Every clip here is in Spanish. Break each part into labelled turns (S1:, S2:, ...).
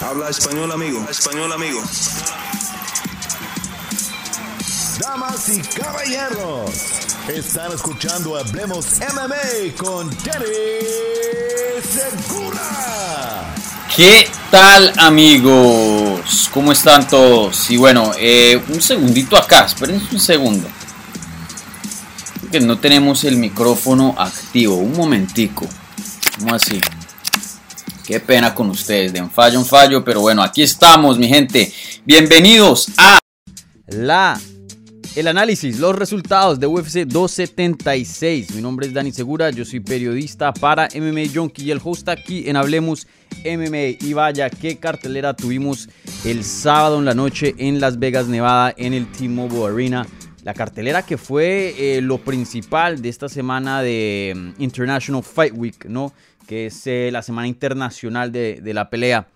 S1: Habla español, amigo. Español, amigo.
S2: Damas y caballeros, están escuchando Hablemos MMA con Jerry Segura.
S3: ¿Qué tal amigos? ¿Cómo están todos? Y bueno, eh, un segundito acá, esperen un segundo. Que no tenemos el micrófono activo, un momentico. ¿Cómo así? Qué pena con ustedes, de un fallo, un fallo, pero bueno, aquí estamos, mi gente. Bienvenidos a
S4: la el análisis, los resultados de UFC 276. Mi nombre es Dani Segura, yo soy periodista para MMA Junkie y el host aquí en Hablemos MMA. Y vaya, qué cartelera tuvimos el sábado en la noche en Las Vegas, Nevada, en el T-Mobile Arena. La cartelera que fue eh, lo principal de esta semana de mm, International Fight Week, ¿no? Que es eh, la Semana Internacional de, la Pelea.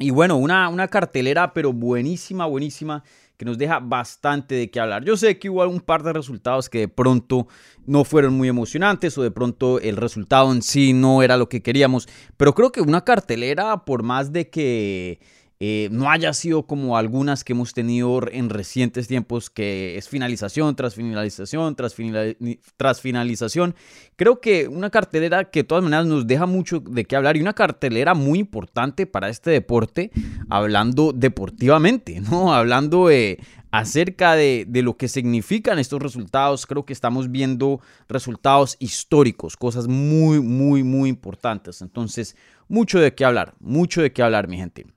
S4: Y bueno, una, una cartelera, pero buenísima, buenísima que nos deja bastante de qué hablar. Yo sé que hubo un par de resultados que de pronto no fueron muy emocionantes o de pronto el resultado en sí no era lo que queríamos, pero creo que una cartelera, por más de que eh, no haya sido como algunas que hemos tenido en recientes tiempos, que es finalización tras finalización tras, finalización. Creo que una cartelera que de todas maneras nos deja mucho de qué hablar y una cartelera muy importante para este deporte, hablando deportivamente, ¿no? Hablando acerca de, de, lo que significan estos resultados. Creo que estamos viendo resultados históricos, cosas muy, muy, muy importantes. Entonces, mucho de qué hablar, mucho de qué hablar, mi gente.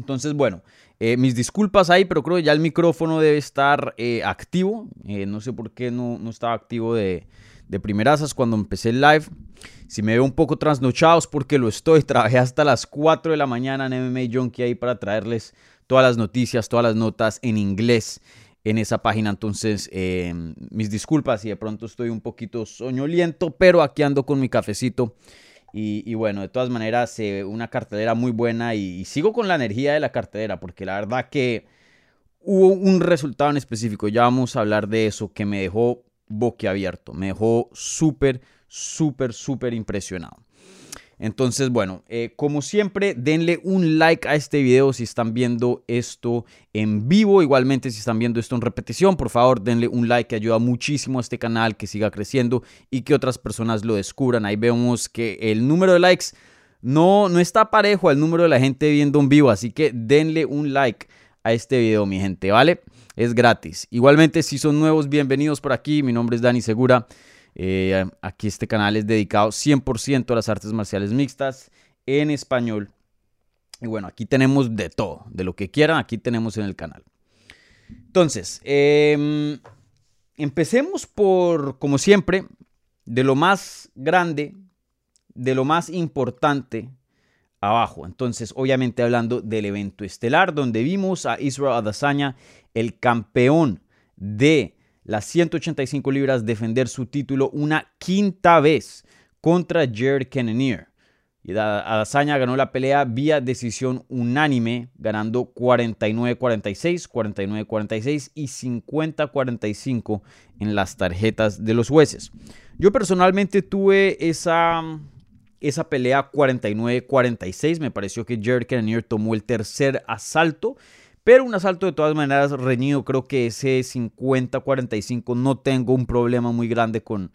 S4: Entonces, bueno, eh, mis disculpas ahí, pero creo que ya el micrófono debe estar eh, activo. Eh, no sé por qué no, no estaba activo de, de primerasas cuando empecé el live. Si me veo un poco trasnochados porque lo estoy, trabajé hasta las 4 de la mañana en MMA Junkie ahí para traerles todas las noticias, todas las notas en inglés en esa página. Entonces, mis disculpas si de pronto estoy un poquito soñoliento, pero aquí ando con mi cafecito y, bueno, de todas maneras, eh, una cartelera muy buena y, sigo con la energía de la cartelera porque la verdad que hubo un resultado en específico, ya vamos a hablar de eso, que me dejó boquiabierto, me dejó súper, súper, súper impresionado. Entonces, bueno, eh, como siempre, denle un like a este video si están viendo esto en vivo. Igualmente, si están viendo esto en repetición, por favor, denle un like que ayuda muchísimo a este canal que siga creciendo y que otras personas lo descubran. Ahí vemos que el número de likes no, no está parejo al número de la gente viendo en vivo, así que denle un like a este video, mi gente, ¿vale? Es gratis. Igualmente, si son nuevos, bienvenidos por aquí. Mi nombre es Dani Segura. Eh, aquí este canal es dedicado 100% a las artes marciales mixtas en español. Y bueno, aquí tenemos de todo, de lo que quieran, aquí tenemos en el canal. Entonces, em, empecemos por, como siempre, de lo más grande, de lo más importante abajo. Entonces, obviamente hablando del evento estelar, donde vimos a Israel Adesanya, el campeón de las 185 libras defender su título una quinta vez contra Jared Cannonier. Y Adesanya ganó la pelea vía decisión unánime, ganando 49-46, 49-46 y 50-45 en las tarjetas de los jueces. Yo personalmente tuve esa, esa pelea 49-46. Me pareció que Jared Cannonier tomó el tercer asalto pero un asalto de todas maneras reñido, creo que ese 50-45 no tengo un problema muy grande con,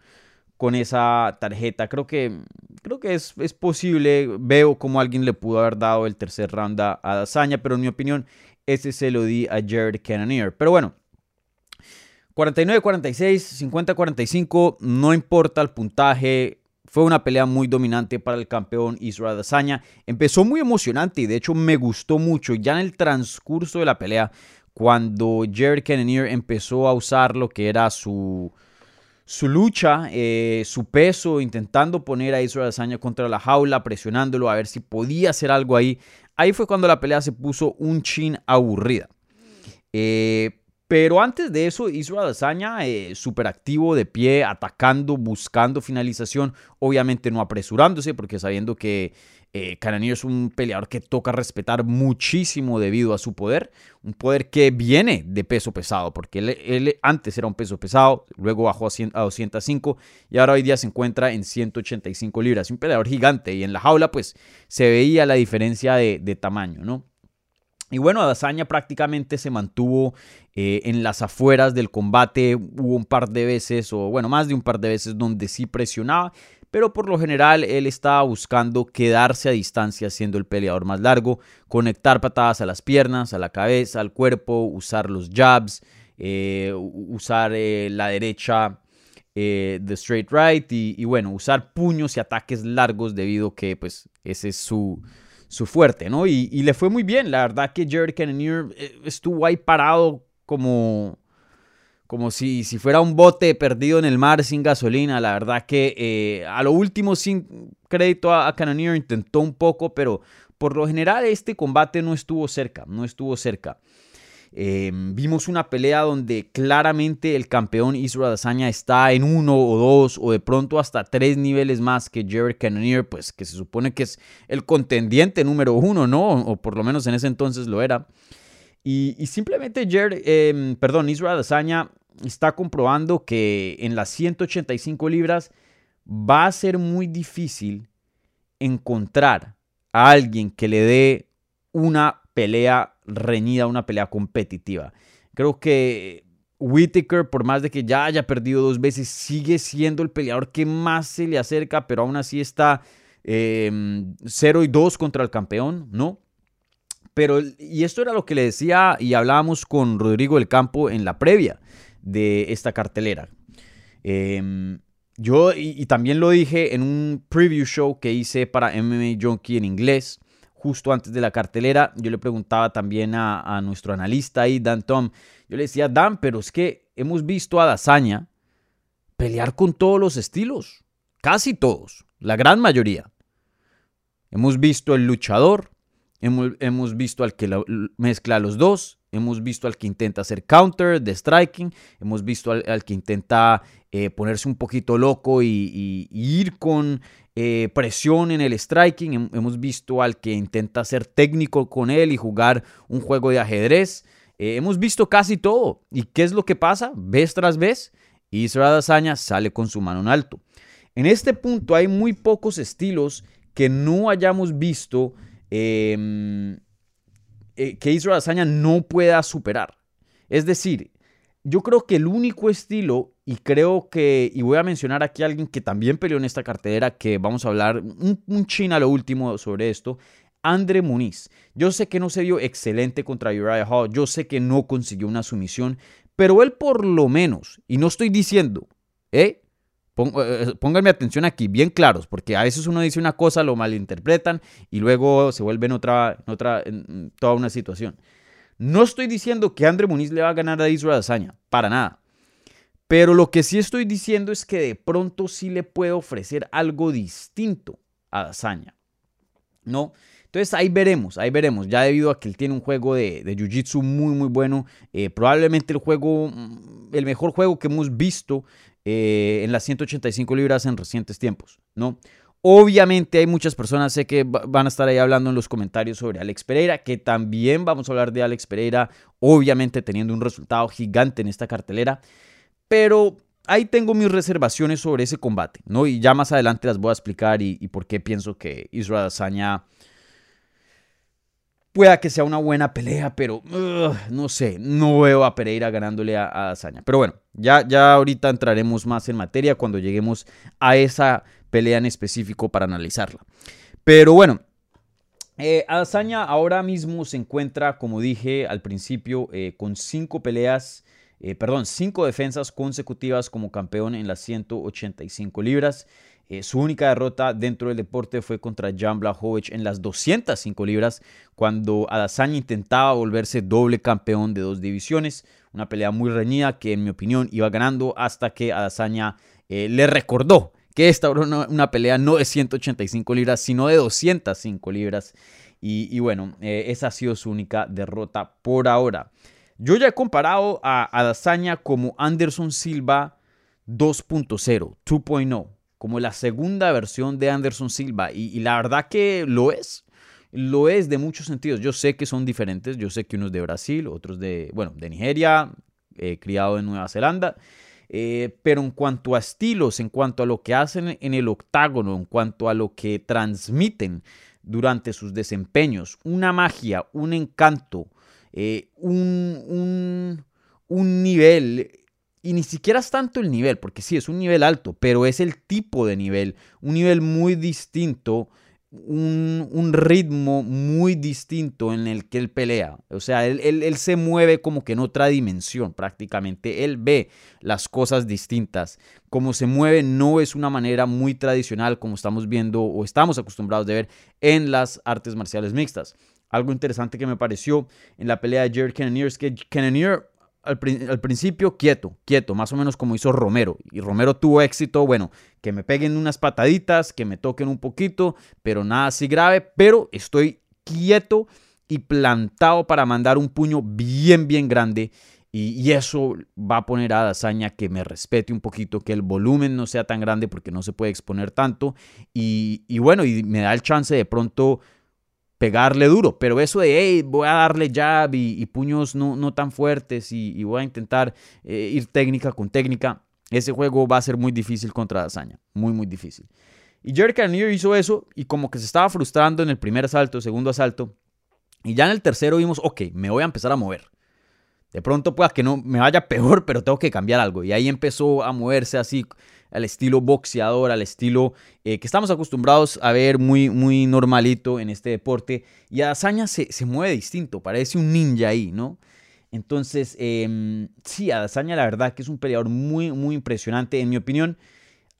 S4: con esa tarjeta. Creo que, creo que es, es, posible. Veo como alguien le pudo haber dado el tercer round a Dazaña, pero en mi opinión, ese se lo di a Jared Cannonier. Pero bueno, 49-46, 50-45, no importa el puntaje. Fue una pelea muy dominante para el campeón Israel Adesanya. Empezó muy emocionante y de hecho me gustó mucho. Ya en el transcurso de la pelea, cuando Jared Cannonier empezó a usar lo que era su, su lucha, eh, su peso, intentando poner a Israel Adesanya contra la jaula, presionándolo a ver si podía hacer algo ahí. Ahí fue cuando la pelea se puso un chin aburrida. Eh, pero antes de eso, Israel Adesanya eh, súper activo de pie, atacando, buscando finalización, obviamente no apresurándose, porque sabiendo que Eh, es un peleador que toca respetar muchísimo debido a su poder, un poder que viene de peso pesado, porque él, antes era un peso pesado, luego bajó a, 205 y ahora hoy día se encuentra en 185 libras, un peleador gigante y en la jaula pues se veía la diferencia de, de tamaño, ¿no? Y bueno, Adazaña prácticamente se mantuvo eh, en las afueras del combate. Hubo un par de veces, o bueno, más de un par de veces donde sí presionaba, pero por lo general él estaba buscando quedarse a distancia siendo el peleador más largo, conectar patadas a las piernas, a la cabeza, al cuerpo, usar los jabs, eh, usar eh, la derecha de straight right y, y, bueno, usar puños y ataques largos debido que pues ese es su su fuerte, ¿no? Y, le fue muy bien. La verdad que Jared Cannonier eh, estuvo ahí parado como, como si, si fuera un bote perdido en el mar sin gasolina. La verdad que eh, a lo último, sin crédito a, a Cannonier, intentó un poco, pero por lo general este combate no estuvo cerca, no estuvo cerca. Em, vimos una pelea donde claramente el campeón Israel Adesanya está en uno o dos o de pronto hasta tres niveles más que Jared Cannonier, pues que se supone que es el contendiente número uno, ¿no? O por lo menos en ese entonces lo era. Y, simplemente Jared, eh, perdón, Israel Adesanya está comprobando que en las 185 libras va a ser muy difícil encontrar a alguien que le dé una pelea reñida, una pelea competitiva. Creo que Whitaker, por más de que ya haya perdido dos veces, sigue siendo el peleador que más se le acerca, pero aún así está 0 em, y 2 contra el campeón, ¿no? Pero, y esto era lo que le decía y hablábamos con Rodrigo del Campo en la previa de esta cartelera. Em, yo, y, y, también lo dije en un preview show que hice para MMA Junkie en inglés, justo antes de la cartelera, yo le preguntaba también a, nuestro analista ahí, Dan Tom, yo le decía, Dan, pero es que hemos visto a Dazaña pelear con todos los estilos, casi todos, la gran mayoría. Hemos visto el luchador, hemos, visto al que mezcla los dos, hemos visto al que intenta hacer counter de striking, hemos visto al, que intenta eh, ponerse un poquito loco y ir con eh, presión en el striking. Hemos visto al que intenta ser técnico con él y jugar un juego de ajedrez. Eh, hemos visto casi todo. ¿Y qué es lo que pasa? Vez tras vez, Israel Dazaña sale con su mano en alto. En este punto hay muy pocos estilos que no hayamos visto em, eh, que Israel Dazaña no pueda superar. Es decir, yo creo que el único estilo, y creo que, y voy a mencionar aquí a alguien que también peleó en esta cartera, que vamos a hablar un, un china lo último sobre esto, Andre Muniz. Yo sé que no se vio excelente contra Uriah Hall, yo sé que no consiguió una sumisión, pero él por lo menos, y no estoy diciendo, ¿eh? Eh pónganme atención aquí, bien claros, porque a veces uno dice una cosa, lo malinterpretan y luego se vuelve en otra, en otra, en toda una situación. No estoy diciendo que Andre Muniz le va a ganar a Israel Azaña, para nada. Pero lo que sí estoy diciendo es que de pronto sí le puede ofrecer algo distinto a Azaña. ¿No? Entonces ahí veremos, ahí veremos. Ya debido a que él tiene un juego de, de Jiu-Jitsu muy, muy bueno. Eh, probablemente el juego, mm, el mejor juego que hemos visto eh, en las 185 libras en recientes tiempos, ¿no? Obviamente hay muchas personas, sé que van a estar ahí hablando en los comentarios sobre Alex Pereira, que también vamos a hablar de Alex Pereira, obviamente teniendo un resultado gigante en esta cartelera, pero ahí tengo mis reservaciones sobre ese combate, ¿no? Y ya más adelante las voy a explicar y, por qué pienso que Israel Azaña pueda que sea una buena pelea, pero no sé, no veo a Pereira ganándole a, a Pero bueno, ya, ya ahorita entraremos más en materia cuando lleguemos a esa pelea en específico para analizarla. Pero bueno, eh, ahora mismo se encuentra, como dije al principio, eh, con cinco peleas, eh, perdón, cinco defensas consecutivas como campeón en las 185 libras. Eh, su única derrota dentro del deporte fue contra Jan Blachowicz en las 205 libras, cuando Adesanya intentaba volverse doble campeón de dos divisiones. Una pelea muy reñida que, en mi opinión, iba ganando hasta que Adesanya le recordó que esta una, una pelea no de 185 libras, sino de 205 libras. Y, bueno, eh, esa ha sido su única derrota por ahora. Yo ya he comparado a, a como Anderson Silva 2.0, 2.0. como la segunda versión de Anderson Silva. Y, la verdad que lo es. Lo es de muchos sentidos. Yo sé que son diferentes. Yo sé que uno es de Brasil, otros de, bueno, de Nigeria, eh, criado en Nueva Zelanda. Eh, pero en cuanto a estilos, en cuanto a lo que hacen en el octágono, en cuanto a lo que transmiten durante sus desempeños, una magia, un encanto, eh, un, un nivel y ni siquiera es tanto el nivel, porque sí, es un nivel alto, pero es el tipo de nivel, un nivel muy distinto, un, ritmo muy distinto en el que él pelea. O sea, él, él, se mueve como que en otra dimensión prácticamente. Él ve las cosas distintas. Como se mueve no es una manera muy tradicional como estamos viendo o estamos acostumbrados de ver en las artes marciales mixtas. Algo interesante que me pareció en la pelea de Jared Cannonier es que Cannonier al, principio quieto, quieto, más o menos como hizo Romero. Y Romero tuvo éxito, bueno, que me peguen unas pataditas, que me toquen un poquito, pero nada así grave, pero estoy quieto y plantado para mandar un puño bien, bien grande. Y, eso va a poner a Dazaña que me respete un poquito, que el volumen no sea tan grande porque no se puede exponer tanto. Y, y bueno, y me da el chance de pronto pegarle duro, pero eso de, hey, voy a darle jab y, puños no, no, tan fuertes y, voy a intentar eh, ir técnica con técnica, ese juego va a ser muy difícil contra Dazaña, muy, muy difícil. Y Jerry Cannonier hizo eso y como que se estaba frustrando en el primer asalto, segundo asalto, y ya en el tercero vimos, ok, me voy a empezar a mover. De pronto pueda que no me vaya peor, pero tengo que cambiar algo. Y ahí empezó a moverse así al estilo boxeador, al estilo eh, que estamos acostumbrados a ver muy, muy normalito en este deporte. Y Adazaña se, se mueve distinto, parece un ninja ahí, ¿no? Entonces, eh, sí, Adazaña la verdad que es un peleador muy, muy impresionante, en mi opinión.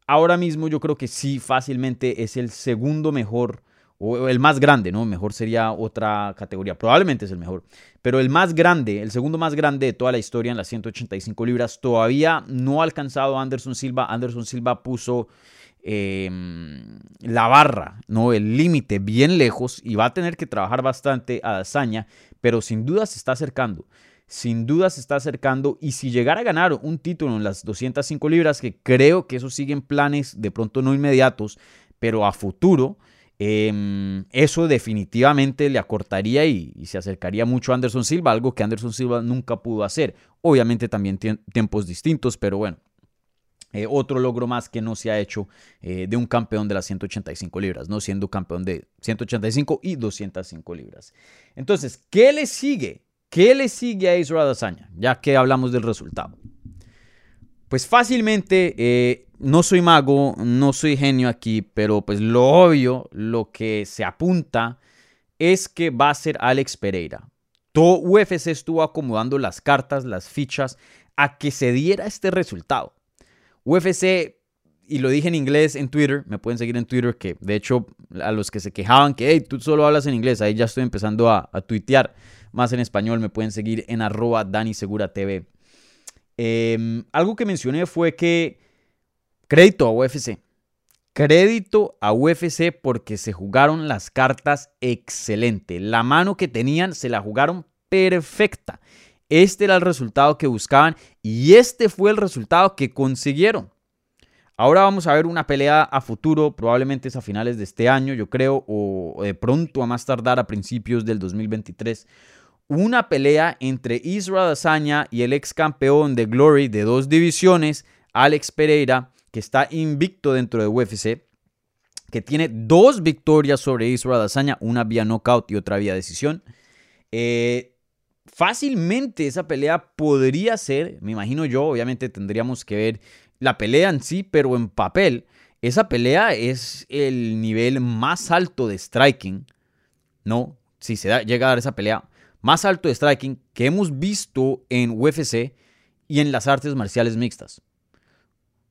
S4: Ahora mismo yo creo que sí, fácilmente es el segundo mejor o el más grande, ¿no? Mejor sería otra categoría, probablemente es el mejor, pero el más grande, el segundo más grande de toda la historia en las 185 libras, todavía no ha alcanzado a Anderson Silva. Anderson Silva puso em, la barra, ¿no? El límite bien lejos y va a tener que trabajar bastante a Dazaña, pero sin duda se está acercando. Sin duda se está acercando y si llegara a ganar un título en las 205 libras, que creo que eso siguen planes de pronto no inmediatos, pero a futuro, Em, eso definitivamente le acortaría y, se acercaría mucho a Anderson Silva, algo que Anderson Silva nunca pudo hacer. Obviamente también tiempos distintos, pero bueno. Eh, otro logro más que no se ha hecho eh, de un campeón de las 185 libras, no siendo campeón de 185 y 205 libras. Entonces, ¿qué le sigue? ¿Qué le sigue a Israel Adesanya? Ya que hablamos del resultado. Pues fácilmente eh, no soy mago, no soy genio aquí, pero pues lo obvio, lo que se apunta es que va a ser Alex Pereira. Todo UFC estuvo acomodando las cartas, las fichas, a que se diera este resultado. UFC, y lo dije en inglés en Twitter, me pueden seguir en Twitter, que de hecho a los que se quejaban que hey, tú solo hablas en inglés, ahí ya estoy empezando a, tuitear más en español, me pueden seguir en arroba Dani Em, algo que mencioné fue que Crédito a UFC. Crédito a UFC porque se jugaron las cartas excelente. La mano que tenían se la jugaron perfecta. Este era el resultado que buscaban y este fue el resultado que consiguieron. Ahora vamos a ver una pelea a futuro, probablemente es a finales de este año, yo creo, o de pronto a más tardar a principios del 2023. Una pelea entre Israel Adesanya y el ex campeón de Glory de dos divisiones, Alex Pereira, que está invicto dentro de UFC, que tiene dos victorias sobre Israel Adesanya, una vía knockout y otra vía decisión. Eh, fácilmente esa pelea podría ser, me imagino yo, obviamente tendríamos que ver la pelea en sí, pero en papel, esa pelea es el nivel más alto de striking, ¿no? Si se llega a dar esa pelea, más alto de striking que hemos visto en UFC y en las artes marciales mixtas.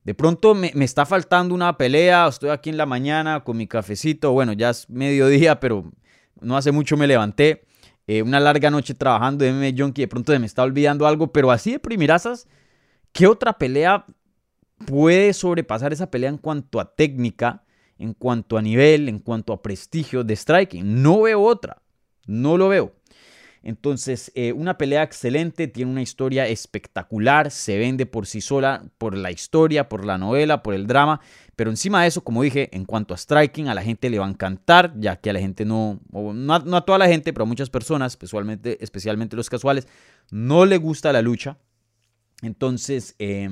S4: De pronto me, está faltando una pelea, estoy aquí en la mañana con mi cafecito, bueno, ya es mediodía, pero no hace mucho me levanté. Eh, una larga noche trabajando de MMA Junkie, de pronto se me está olvidando algo, pero así de primerazas, ¿qué otra pelea puede sobrepasar esa pelea en cuanto a técnica, en cuanto a nivel, en cuanto a prestigio de striking? No veo otra, no lo veo. Entonces, eh, una pelea excelente, tiene una historia espectacular, se vende por sí sola, por la historia, por la novela, por el drama. Pero encima de eso, como dije, en cuanto a striking, a la gente le va a encantar, ya que a la gente no, no a, no a toda la gente, pero a muchas personas, especialmente, especialmente los casuales, no le gusta la lucha. Entonces, eh,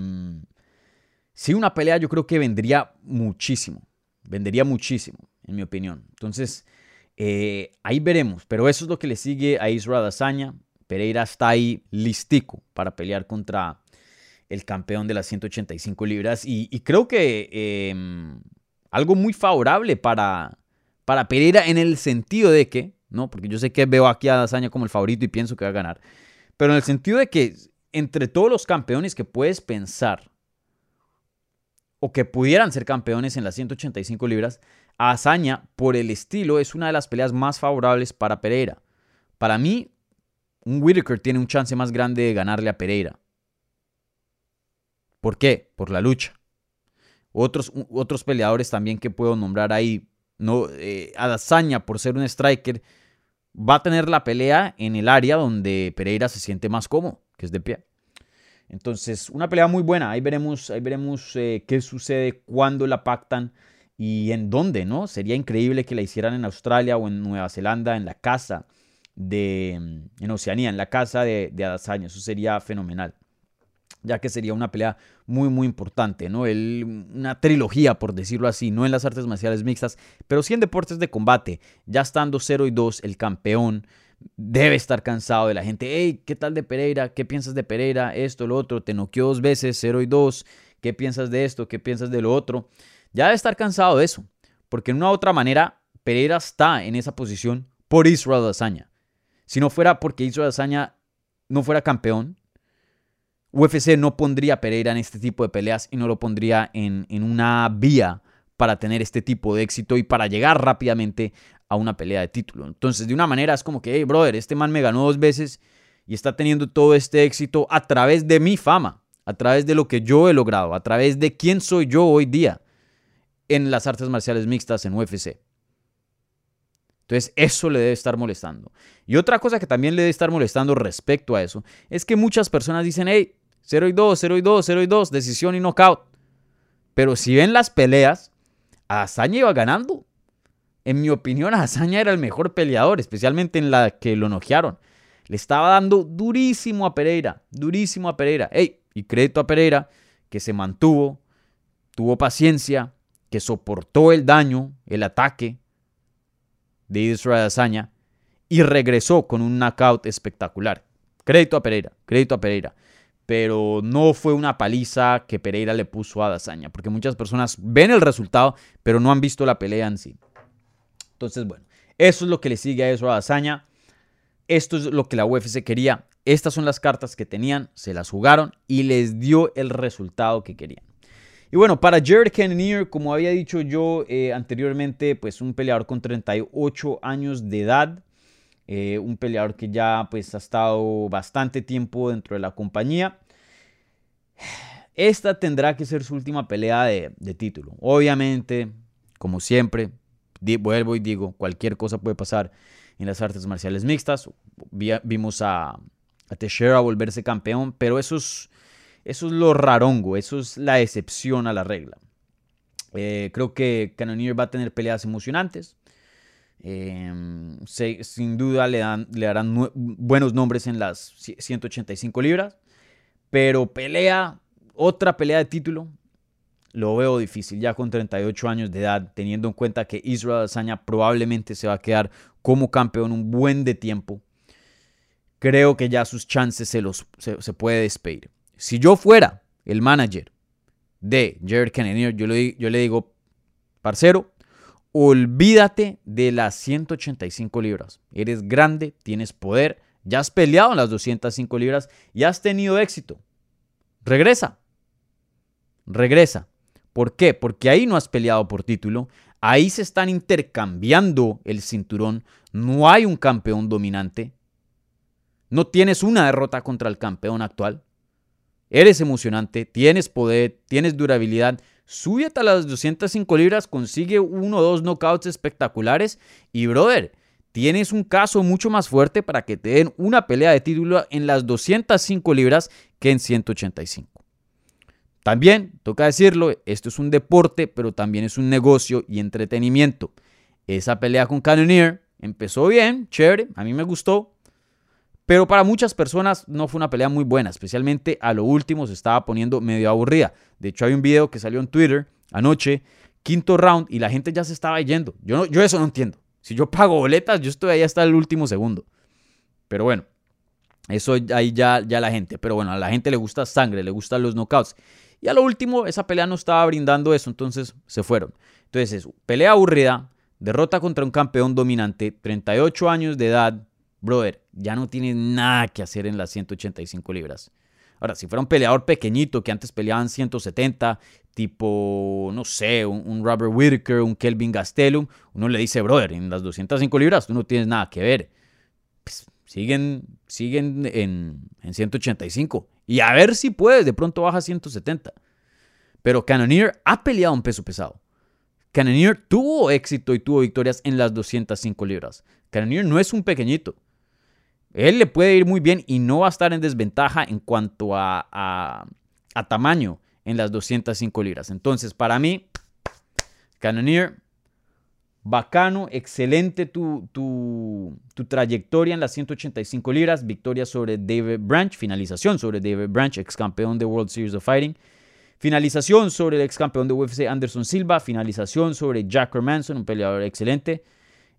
S4: si una pelea yo creo que vendría muchísimo, vendería muchísimo, en mi opinión. Entonces, eh, ahí veremos, pero eso es lo que le sigue a Israel Azaña. Pereira está ahí listico para pelear contra el campeón de las 185 libras y, creo que em, algo muy favorable para, para Pereira en el sentido de que, ¿no? Porque yo sé que veo aquí a Azaña como el favorito y pienso que va a ganar, pero en el sentido de que entre todos los campeones que puedes pensar o que pudieran ser campeones en las 185 libras, Hazaña, por el estilo, es una de las peleas más favorables para Pereira. Para mí, un Whitaker tiene un chance más grande de ganarle a Pereira. ¿Por qué? Por la lucha. Otros, otros peleadores también que puedo nombrar ahí. No, eh, por ser un striker, va a tener la pelea en el área donde Pereira se siente más cómodo, que es de pie. Entonces, una pelea muy buena. Ahí veremos, ahí veremos eh, qué sucede, cuándo la pactan y en dónde, ¿no? Sería increíble que la hicieran en Australia o en Nueva Zelanda, en la casa de, en Oceanía, en la casa de, de. Eso sería fenomenal, ya que sería una pelea muy, muy importante, ¿no? Una trilogía, por decirlo así, no en las artes marciales mixtas, pero sí en deportes de combate. Ya estando 0 y 2, el campeón debe estar cansado de la gente. Hey, ¿qué tal de Pereira? ¿Qué piensas de Pereira? Esto, lo otro. Te noqueó dos veces, 0 y 2. ¿Qué piensas de esto? ¿Qué piensas de lo otro? Ya debe estar cansado de eso. Porque en una u otra manera, Pereira está en esa posición por Israel Azaña. Si no fuera porque Israel Azaña no fuera campeón, UFC no pondría Pereira en este tipo de peleas y no lo pondría en, en una vía para tener este tipo de éxito y para llegar rápidamente a una pelea de título. Entonces, de una manera es como que, hey, brother, este man me ganó dos veces y está teniendo todo este éxito a través de mi fama, a través de lo que yo he logrado, a través de quién soy yo hoy día en las artes marciales mixtas en UFC. Entonces, eso le debe estar molestando. Y otra cosa que también le debe estar molestando respecto a eso es que muchas personas dicen, hey, 0 y 2, 0 y 2, 0 y 2, decisión y knockout. Pero si ven las peleas, Azaña iba ganando. En mi opinión, Hazaña era el mejor peleador, especialmente en la que lo noquearon. Le estaba dando durísimo a Pereira, durísimo a Pereira. Ey, y crédito a Pereira, que se mantuvo, tuvo paciencia, que soportó el daño, el ataque de Israel Hazaña y regresó con un knockout espectacular. Crédito a Pereira, crédito a Pereira. Pero no fue una paliza que Pereira le puso a Dazaña, porque muchas personas ven el resultado, pero no han visto la pelea en sí. Entonces, bueno, eso es lo que le sigue a eso a Hazaña. Esto es lo que la UFC quería. Estas son las cartas que tenían, se las jugaron y les dio el resultado que querían. Y bueno, para Jared Cannonier, como había dicho yo eh, anteriormente, pues un peleador con 38 años de edad. Eh, un peleador que ya pues ha estado bastante tiempo dentro de la compañía. Esta tendrá que ser su última pelea de, de título. Obviamente, como siempre, vuelvo y digo, cualquier cosa puede pasar en las artes marciales mixtas. vimos a, a, Teixeira volverse campeón, pero eso es, eso es lo rarongo, eso es la excepción a la regla. Eh, creo que Cannonier va a tener peleas emocionantes. Em, sin duda le, dan, le darán buenos nombres en las 185 libras. Pero pelea, otra pelea de título, lo veo difícil ya con 38 años de edad, teniendo en cuenta que Israel Adesanya probablemente se va a quedar como campeón un buen de tiempo. Creo que ya sus chances se, los, se, puede despedir. Si yo fuera el manager de Jared le, yo le digo, parcero, olvídate de las 185 libras. Eres grande, tienes poder, ya has peleado en las 205 libras y has tenido éxito. Regresa. Regresa. ¿Por qué? Porque ahí no has peleado por título, ahí se están intercambiando el cinturón, no hay un campeón dominante, no tienes una derrota contra el campeón actual, eres emocionante, tienes poder, tienes durabilidad, súbete a las 205 libras, consigue uno o dos knockouts espectaculares y brother, tienes un caso mucho más fuerte para que te den una pelea de título en las 205 libras que en 185. También, toca decirlo, esto es un deporte, pero también es un negocio y entretenimiento. Esa pelea con Cannonier empezó bien, chévere, a mí me gustó, pero para muchas personas no fue una pelea muy buena, especialmente a lo último se estaba poniendo medio aburrida. De hecho, hay un video que salió en Twitter anoche, quinto round, y la gente ya se estaba yendo. Yo, no, yo eso no entiendo. Si yo pago boletas, yo estoy ahí hasta el último segundo. Pero bueno, eso ahí ya, ya la gente. Pero bueno, a la gente le gusta sangre, le gustan los knockouts. Y a lo último, esa pelea no estaba brindando eso, entonces se fueron. Entonces, pelea aburrida, derrota contra un campeón dominante, 38 años de edad. Brother, ya no tiene nada que hacer en las 185 libras. Ahora, si fuera un peleador pequeñito que antes peleaban 170, tipo, no sé, un, Robert Whitaker, un Kelvin Gastelum, uno le dice, brother, en las 205 libras tú no tienes nada que ver. Pues, siguen siguen en, en 185. Y a ver si puedes, de pronto baja a 170. Pero Cannonier ha peleado un peso pesado. Cannonier tuvo éxito y tuvo victorias en las 205 libras. Cannonier no es un pequeñito. Él le puede ir muy bien y no va a estar en desventaja en cuanto a, tamaño en las 205 libras. Entonces, para mí, Cannonier, bacano, excelente tu, trayectoria en las 185 libras, victoria sobre David Branch, finalización sobre David Branch, ex campeón de World Series of Fighting. Finalización sobre el ex campeón de UFC Anderson Silva. Finalización sobre Jack Manson, un peleador excelente.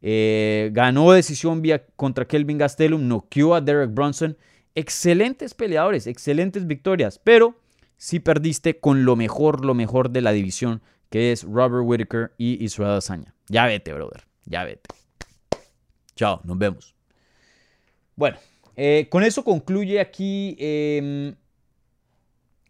S4: Eh, ganó decisión vía contra Kelvin Gastelum, noqueó a Derek Bronson. Excelentes peleadores, excelentes victorias, pero sí perdiste con lo mejor, lo mejor de la división, que es Robert Whitaker y Israel Azaña. Ya vete, brother, ya vete. Chao, nos vemos. Bueno, eh, con eso concluye aquí em,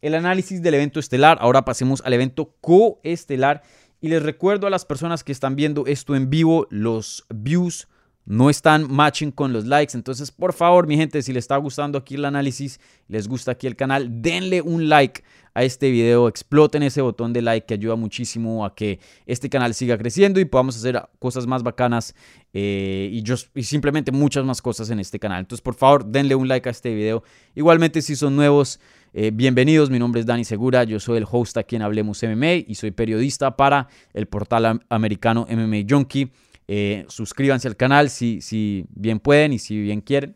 S4: el análisis del evento estelar. Ahora pasemos al evento coestelar. Y les recuerdo a las personas que están viendo esto en vivo, los views no están matching con los likes. Entonces, por favor, mi gente, si les está gustando aquí el análisis, les gusta aquí el canal, denle un like a este video, exploten ese botón de like que ayuda muchísimo a que este canal siga creciendo y podamos hacer cosas más bacanas eh, y, yo, y simplemente muchas más cosas en este canal. Entonces, por favor, denle un like a este video. Igualmente, si son nuevos, eh, bienvenidos, mi nombre es Dani Segura, yo soy el host aquí en Hablemos MMA y soy periodista para el portal americano MMA Junkie. Eh, suscríbanse al canal si, si, bien pueden y si bien quieren.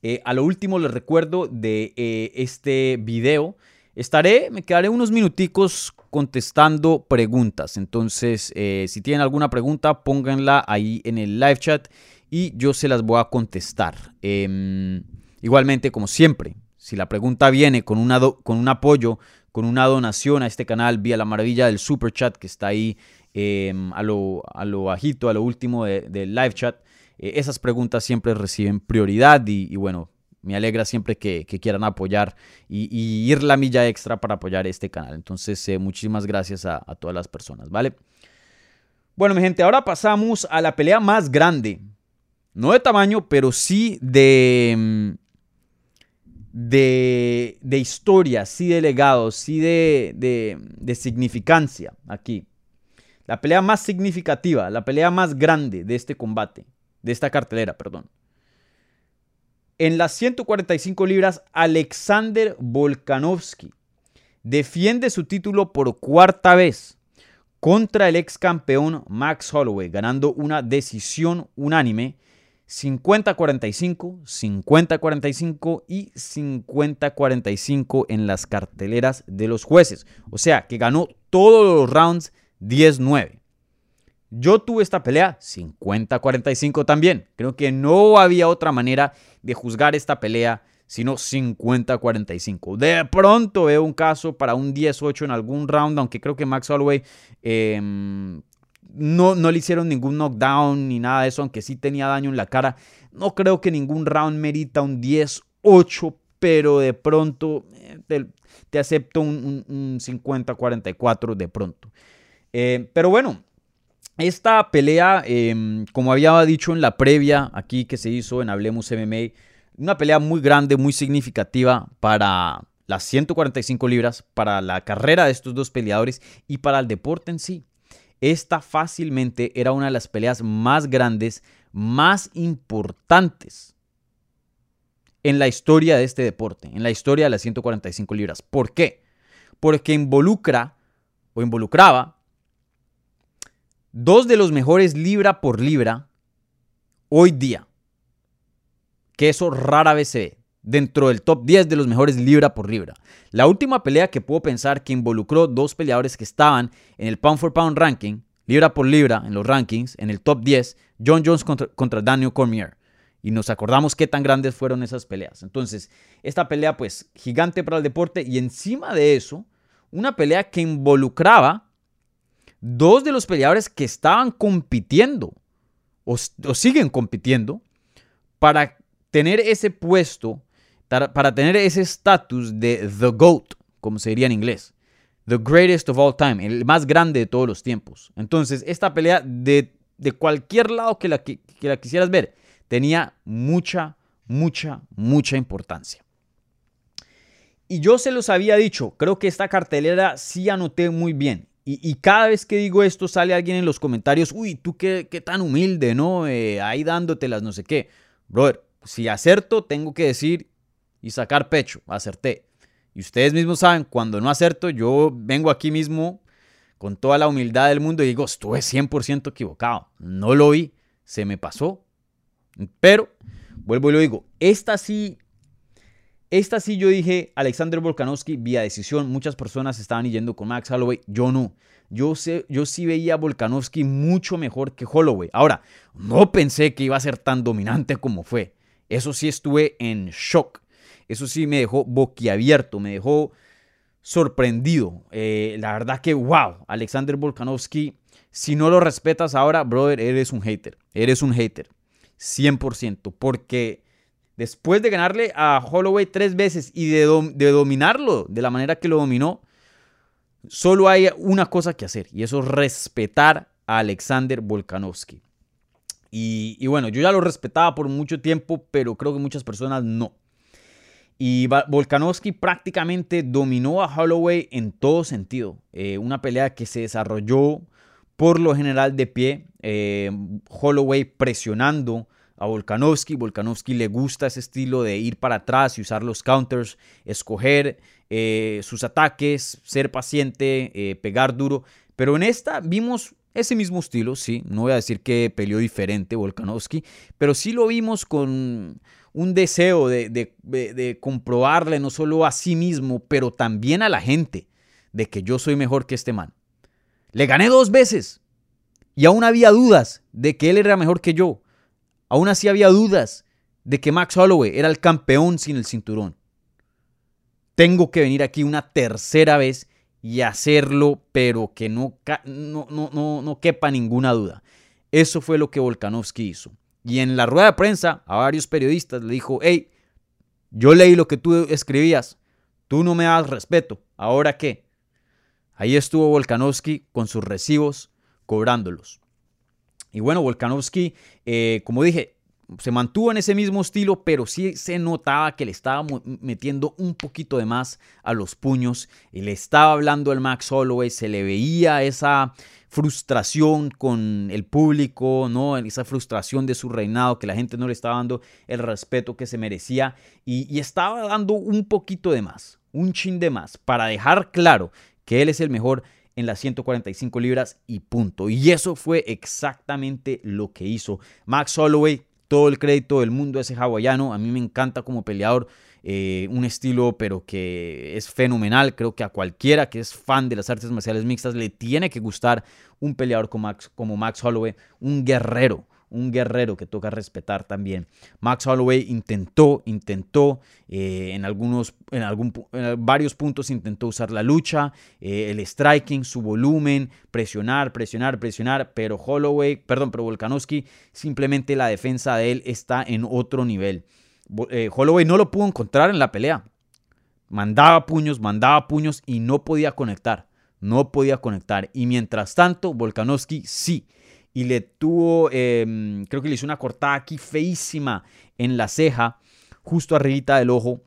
S4: Eh, a lo último les recuerdo de este video. Estaré, me quedaré unos minuticos contestando preguntas. Entonces, si tienen alguna pregunta, pónganla ahí en el live chat y yo se las voy a contestar. Em, igualmente, como siempre, si la pregunta viene con, con un apoyo, con una donación a este canal vía la maravilla del super chat que está ahí em, a, lo, a lo bajito, a lo último del live chat, eh, esas preguntas siempre reciben prioridad y, bueno, me alegra siempre que, quieran apoyar y, ir la milla extra para apoyar este canal. Entonces, eh, muchísimas gracias a, a todas las personas, ¿vale? Bueno, mi gente, ahora pasamos a la pelea más grande. No de tamaño, pero sí de, em, de, historia, sí de legado, sí de, de, significancia aquí. La pelea más significativa, la pelea más grande de este combate, de esta cartelera, perdón. En las 145 libras, Alexander Volkanovski defiende su título por cuarta vez contra el ex campeón Max Holloway, ganando una decisión unánime 50-45, 50-45 y 50-45 en las carteleras de los jueces. O sea, que ganó todos los rounds 10-9. Yo tuve esta pelea 50-45 también. Creo que no había otra manera de juzgar esta pelea sino 50-45. De pronto veo un caso para un 10-8 en algún round, aunque creo que Max Holloway em, no, le hicieron ningún knockdown ni nada de eso, aunque sí tenía daño en la cara. No creo que ningún round merita un 10-8, pero de pronto eh, te, acepto un, 50-44 de pronto. Eh, pero bueno, esta pelea, em, como había dicho en la previa aquí que se hizo en Hablemos MMA, una pelea muy grande, muy significativa para las 145 libras, para la carrera de estos dos peleadores y para el deporte en sí. Esta fácilmente era una de las peleas más grandes, más importantes en la historia de este deporte, en la historia de las 145 libras. ¿Por qué? Porque involucra o involucraba dos de los mejores libra por libra hoy día. Que eso rara vez se ve dentro del top 10 de los mejores libra por libra. La última pelea que puedo pensar que involucró dos peleadores que estaban en el pound for pound ranking, libra por libra en los rankings, en el top 10, John Jones contra, Daniel Cormier. Y nos acordamos qué tan grandes fueron esas peleas. Entonces, esta pelea pues gigante para el deporte y encima de eso, una pelea que involucraba dos de los peleadores que estaban compitiendo o, o siguen compitiendo para tener ese puesto para tener ese estatus de The GOAT, como se diría en inglés. The greatest of all time, el más grande de todos los tiempos. Entonces, esta pelea de, cualquier lado que la, que la quisieras ver, tenía mucha, mucha, mucha importancia. Y yo se los había dicho, creo que esta cartelera sí anoté muy bien. Y, cada vez que digo esto sale alguien en los comentarios, uy, tú qué, qué tan humilde, ¿no? Eh, ahí dándotelas, no sé qué. Brother, si acerto, tengo que decir y sacar pecho, acerté. Y ustedes mismos saben, cuando no acerto, yo vengo aquí mismo con toda la humildad del mundo y digo, estuve 100% equivocado, no lo vi, se me pasó. Pero, vuelvo y lo digo, esta sí, esta sí yo dije, Alexander Volkanovski, vía decisión, muchas personas estaban yendo con Max Holloway, yo no. Yo, sé, yo sí veía a Volkanovski mucho mejor que Holloway. Ahora, no pensé que iba a ser tan dominante como fue. Eso sí estuve en shock. Eso sí me dejó boquiabierto, me dejó sorprendido. Eh, la verdad que, wow, Alexander Volkanovski, si no lo respetas ahora, brother, eres un hater. Eres un hater. 100%. Porque después de ganarle a Holloway tres veces y de, dominarlo de la manera que lo dominó, solo hay una cosa que hacer y eso es respetar a Alexander Volkanovski. Y, y, bueno, yo ya lo respetaba por mucho tiempo, pero creo que muchas personas no. Y Volkanovski prácticamente dominó a Holloway en todo sentido. Eh, una pelea que se desarrolló por lo general de pie. Eh, Holloway presionando a Volkanovski. Volkanovski le gusta ese estilo de ir para atrás y usar los counters, escoger eh, sus ataques, ser paciente, pegar duro. Pero en esta vimos ese mismo estilo, sí. No voy a decir que peleó diferente Volkanovski, pero sí lo vimos con un deseo de, comprobarle no solo a sí mismo, pero también a la gente de que yo soy mejor que este man. Le gané dos veces y aún había dudas de que él era mejor que yo. Aún así había dudas de que Max Holloway era el campeón sin el cinturón. Tengo que venir aquí una tercera vez y hacerlo, pero que no, no, no, no quepa ninguna duda. Eso fue lo que Volkanovski hizo. Y en la rueda de prensa a varios periodistas le dijo, hey, yo leí lo que tú escribías, tú no me das respeto, ¿ahora qué? Ahí estuvo Volkanovski con sus recibos cobrándolos. Y bueno, Volkanovski, eh, como dije, se mantuvo en ese mismo estilo, pero sí se notaba que le estaba metiendo un poquito de más a los puños. Y le estaba hablando el Max Holloway, se le veía esa frustración con el público, ¿no? Esa frustración de su reinado, que la gente no le estaba dando el respeto que se merecía. Y, y estaba dando un poquito de más, un chin de más, para dejar claro que él es el mejor en las 145 libras y punto. Y eso fue exactamente lo que hizo Max Holloway todo el crédito del mundo a ese hawaiano. A mí me encanta como peleador. Eh, un estilo pero que es fenomenal. Creo que a cualquiera que es fan de las artes marciales mixtas le tiene que gustar un peleador como Max, como Max Holloway, un guerrero, un guerrero que toca respetar también. Max Holloway intentó, intentó, eh, en algunos, en, algún, varios puntos intentó usar la lucha, eh, el striking, su volumen, presionar, presionar, presionar, pero Holloway, perdón, pero Volkanovski, simplemente la defensa de él está en otro nivel. Eh, Holloway no lo pudo encontrar en la pelea. Mandaba puños, mandaba puños y no podía conectar. No podía conectar. Y mientras tanto, Volkanovski sí y le tuvo, em, creo que le hizo una cortada aquí feísima en la ceja, justo arribita del ojo.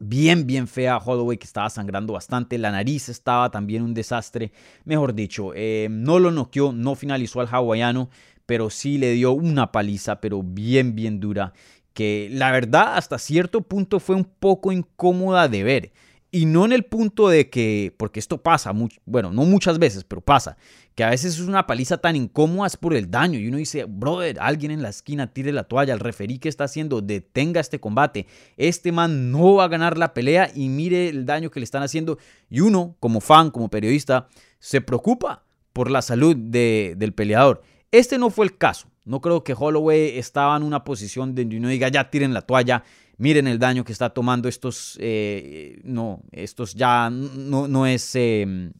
S4: Bien, bien fea Holloway que estaba sangrando bastante. La nariz estaba también un desastre. Mejor dicho, em, no lo noqueó, no finalizó al hawaiano, pero sí le dio una paliza, pero bien, bien dura, que la verdad hasta cierto punto fue un poco incómoda de ver. Y no en el punto de que, porque esto pasa, bueno, no muchas veces, pero pasa, que a veces es una paliza tan incómoda es por el daño. Y uno dice, brother, alguien en la esquina tire la toalla, el referí que está haciendo, detenga este combate. Este man no va a ganar la pelea y mire el daño que le están haciendo. Y uno, como fan, como periodista, se preocupa por la salud del peleador. Este no fue el caso. No creo que Holloway estaba en una posición donde uno diga, ya tiren la toalla miren el daño que está tomando estos, eh, no, estos ya no, no es... Em,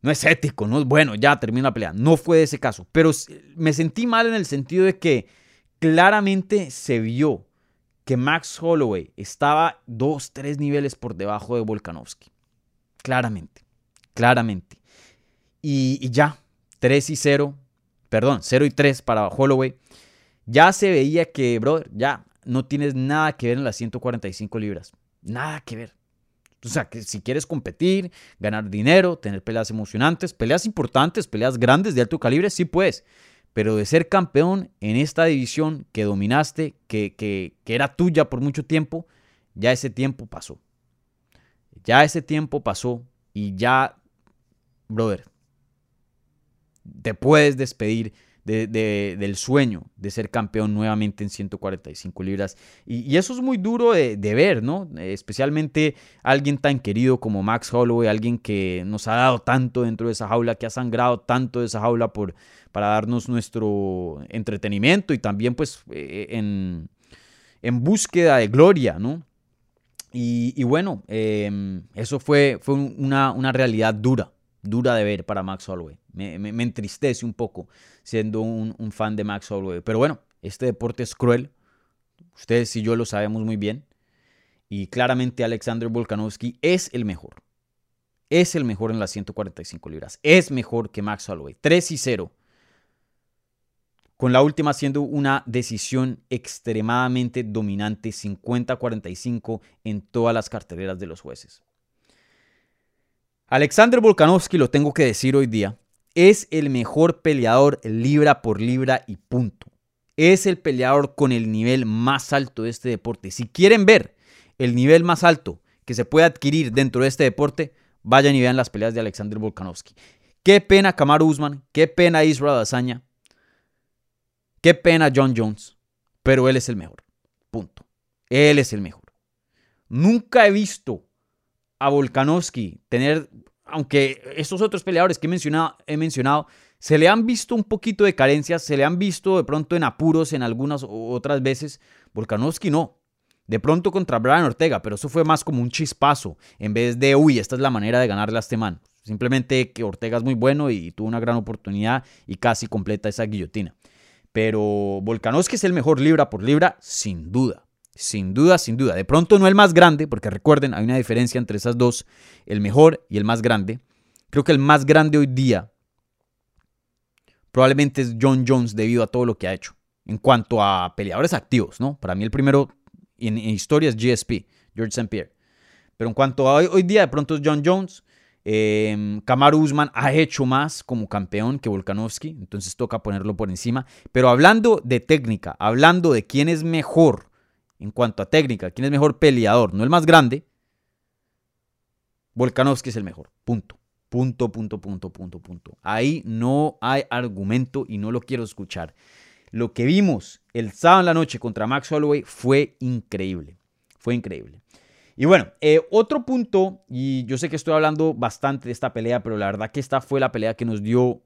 S4: no es ético, no bueno, ya termina la pelea. No fue de ese caso. Pero me sentí mal en el sentido de que claramente se vio que Max Holloway estaba dos, tres niveles por debajo de Volkanovski. Claramente, claramente. Y, y ya, 3 y 0, perdón, 0 y 3 para Holloway. Ya se veía que, brother, ya no tienes nada que ver en las 145 libras. Nada que ver. O sea, que si quieres competir, ganar dinero, tener peleas emocionantes, peleas importantes, peleas grandes de alto calibre, sí puedes. Pero de ser campeón en esta división que dominaste, que, que, que era tuya por mucho tiempo, ya ese tiempo pasó. Ya ese tiempo pasó y ya, brother, te puedes despedir del sueño de ser campeón nuevamente en 145 libras. Y, eso es muy duro de, ver, ¿no? Especialmente alguien tan querido como Max Holloway, alguien que nos ha dado tanto dentro de esa jaula, que ha sangrado tanto de esa jaula por, para darnos nuestro entretenimiento y también pues eh, en, en búsqueda de gloria, ¿no? Y, bueno, em, eso fue, fue una, una realidad dura, dura de ver para Max Holloway. Me, entristece un poco siendo un, fan de Max Holloway. Pero bueno, este deporte es cruel. Ustedes y yo lo sabemos muy bien. Y claramente Alexander Volkanovski es el mejor. Es el mejor en las 145 libras. Es mejor que Max Holloway. 3 y 0. Con la última siendo una decisión extremadamente dominante, 50-45 en todas las carteleras de los jueces. Alexander Volkanovski, lo tengo que decir hoy día, es el mejor peleador libra por libra y punto. Es el peleador con el nivel más alto de este deporte. Si quieren ver el nivel más alto que se puede adquirir dentro de este deporte, vayan y vean las peleas de Alexander Volkanovski. Qué pena Kamaru Usman, qué pena Israel Adesanya, qué pena John Jones, pero él es el mejor. Punto. Él es el mejor. Nunca he visto a Volkanovski tener, aunque estos otros peleadores que he mencionado, se le han visto un poquito de carencias, se le han visto de pronto en apuros en algunas otras veces. Volkanovski no. De pronto contra Brian Ortega, pero eso fue más como un chispazo, en vez de, uy, esta es la manera de ganarle a este man. Simplemente que Ortega es muy bueno y tuvo una gran oportunidad y casi completa esa guillotina. Pero Volkanovski es el mejor libra por libra, sin duda. Sin duda, sin duda. De pronto no el más grande, porque recuerden, hay una diferencia entre esas dos, el mejor y el más grande. Creo que el más grande hoy día probablemente es John Jones debido a todo lo que ha hecho. En cuanto a peleadores activos, ¿no? Para mí el primero en, historia es GSP, George St. Pierre. Pero en cuanto a hoy, día, de pronto es John Jones. Eh, Usman ha hecho más como campeón que Volkanovski, entonces toca ponerlo por encima. Pero hablando de técnica, hablando de quién es mejor en cuanto a técnica, quién es mejor peleador, no el más grande, Volkanovski es el mejor. Punto. Punto, punto, punto, punto, punto. Ahí no hay argumento y no lo quiero escuchar. Lo que vimos el sábado en la noche contra Max Holloway fue increíble. Fue increíble. Y bueno, eh, otro punto, y yo sé que estoy hablando bastante de esta pelea, pero la verdad que esta fue la pelea que nos dio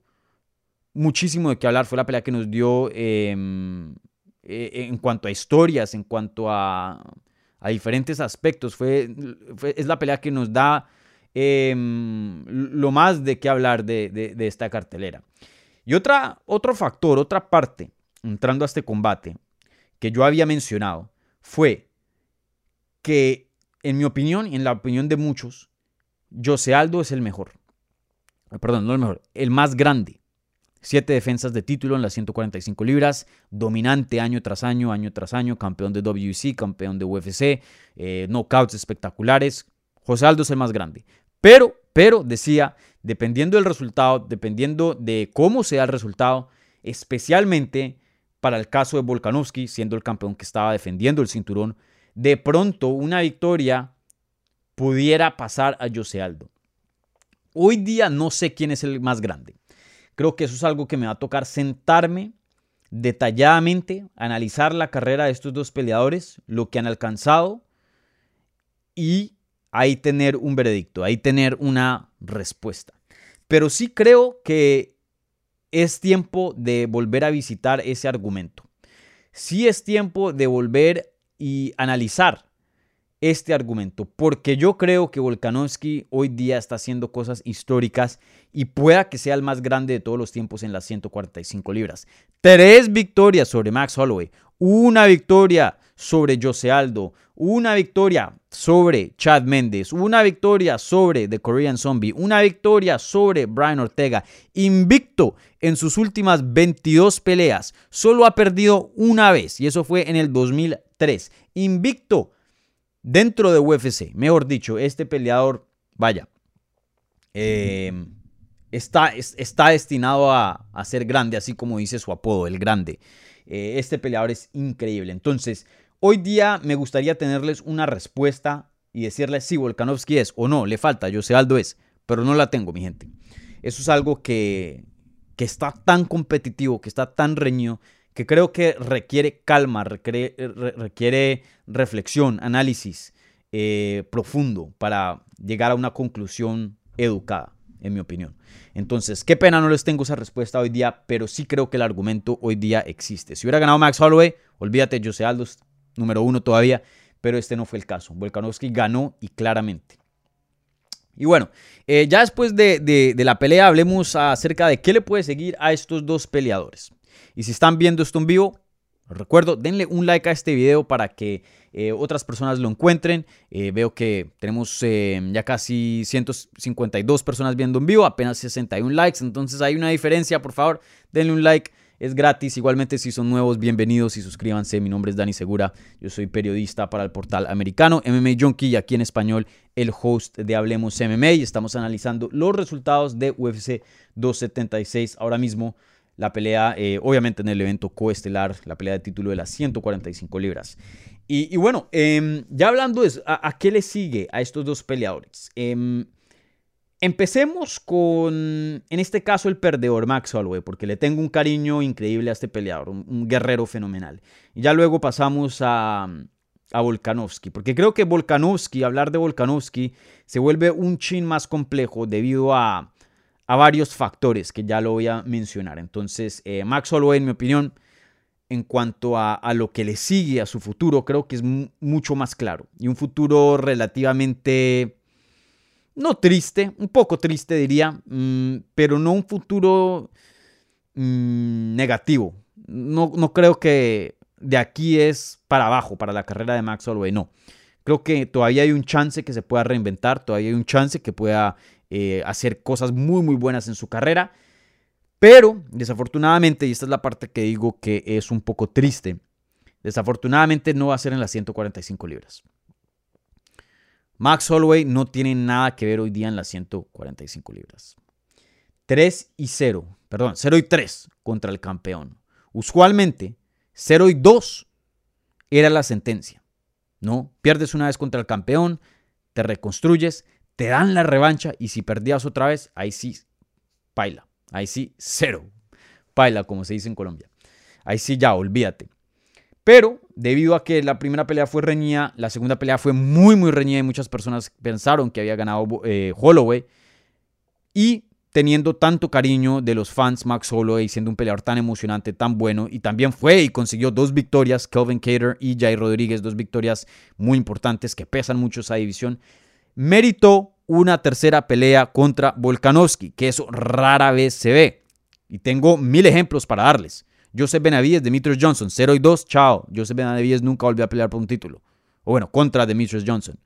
S4: muchísimo de qué hablar. Fue la pelea que nos dio em, eh, en cuanto a historias, en cuanto a, diferentes aspectos. Fue, es la pelea que nos da em, lo más de qué hablar de, de, esta cartelera. Y otra, otro factor, otra parte, entrando a este combate, que yo había mencionado, fue que, en mi opinión y en la opinión de muchos, José Aldo es el mejor. Perdón, no el mejor, el más grande. Siete defensas de título en las 145 libras, dominante año tras año, año tras año, campeón de WC, campeón de UFC, eh, knockouts espectaculares. José Aldo es el más grande. Pero, pero, decía, dependiendo del resultado, dependiendo de cómo sea el resultado, especialmente para el caso de Volkanovski, siendo el campeón que estaba defendiendo el cinturón, de pronto una victoria pudiera pasar a Jose Aldo. Hoy día no sé quién es el más grande. Creo que eso es algo que me va a tocar sentarme detalladamente, analizar la carrera de estos dos peleadores, lo que han alcanzado y ahí tener un veredicto, ahí tener una respuesta. Pero sí creo que es tiempo de volver a visitar ese argumento. Sí es tiempo de volver y analizar este argumento, porque yo creo que Volkanovski hoy día está haciendo cosas históricas y pueda que sea el más grande de todos los tiempos en las 145 libras. Tres victorias sobre Max Holloway, una victoria sobre Jose Aldo, una victoria sobre Chad Méndez, una victoria sobre The Korean Zombie, una victoria sobre Brian Ortega, invicto en sus últimas 22 peleas, solo ha perdido una vez y eso fue en el 2003, invicto dentro de UFC, mejor dicho, este peleador, vaya, em, está, está, destinado a, ser grande, así como dice su apodo, el grande. Eh, este peleador es increíble. Entonces, hoy día me gustaría tenerles una respuesta y decirles si Volkanovski es o no, le falta, yo sé Aldo es, pero no la tengo, mi gente. Eso es algo que, que está tan competitivo, que está tan reñido, que creo que requiere calma, requiere, reflexión, análisis eh, profundo para llegar a una conclusión educada, en mi opinión. Entonces, qué pena no les tengo esa respuesta hoy día, pero sí creo que el argumento hoy día existe. Si hubiera ganado Max Holloway, olvídate, Jose Aldo número uno todavía, pero este no fue el caso. Volkanovski ganó y claramente. Y bueno, eh, ya después de, de, la pelea hablemos acerca de qué le puede seguir a estos dos peleadores. Y si están viendo esto en vivo, recuerdo, denle un like a este video para que eh, otras personas lo encuentren. Eh, veo que tenemos eh, ya casi 152 personas viendo en vivo, apenas 61 likes, entonces hay una diferencia, por favor, denle un like. Es gratis, igualmente si son nuevos, bienvenidos y suscríbanse. Mi nombre es Dani Segura, yo soy periodista para el portal americano MMA Junkie y aquí en español el host de Hablemos MMA y estamos analizando los resultados de UFC 276 ahora mismo la pelea, eh, obviamente en el evento coestelar, la pelea de título de las 145 libras. Y, bueno, em, ya hablando de eso, ¿a, qué le sigue a estos dos peleadores? Em, empecemos con, en este caso, el perdedor Max Holloway, porque le tengo un cariño increíble a este peleador, un, guerrero fenomenal. Y ya luego pasamos a, a Volkanovski, porque creo que Volkanovski, hablar de Volkanovski, se vuelve un chin más complejo debido a a varios factores que ya lo voy a mencionar. Entonces, eh, Max Holloway, en mi opinión, en cuanto a, lo que le sigue a su futuro, creo que es mucho más claro. Y un futuro relativamente, no triste, un poco triste diría, mm, pero no un futuro mm, negativo. No, no creo que de aquí es para abajo, para la carrera de Max Holloway, no. Creo que todavía hay un chance que se pueda reinventar, todavía hay un chance que pueda eh, hacer cosas muy, muy buenas en su carrera. Pero, desafortunadamente, y esta es la parte que digo que es un poco triste, desafortunadamente no va a ser en las 145 libras. Max Holloway no tiene nada que ver hoy día en las 145 libras. 3 y 0, perdón, 0 y 3 contra el campeón. Usualmente, 0 y 2 era la sentencia. ¿No? Pierdes una vez contra el campeón, te reconstruyes, te dan la revancha y si perdías otra vez, ahí sí, paila. Ahí sí, cero. Paila, como se dice en Colombia. Ahí sí ya, olvídate. Pero debido a que la primera pelea fue reñida, la segunda pelea fue muy, muy reñida y muchas personas pensaron que había ganado eh, Holloway. Y teniendo tanto cariño de los fans, Max Holloway siendo un peleador tan emocionante, tan bueno, y también fue y consiguió dos victorias, Kelvin Cater y Jay Rodríguez, dos victorias muy importantes que pesan mucho esa división meritó una tercera pelea contra Volkanovski, que eso rara vez se ve. Y tengo mil ejemplos para darles. Joseph Benavides, Demetrius Johnson, 0 y 2, chao. Joseph Benavides nunca volvió a pelear por un título. O bueno, contra Demetrius Johnson.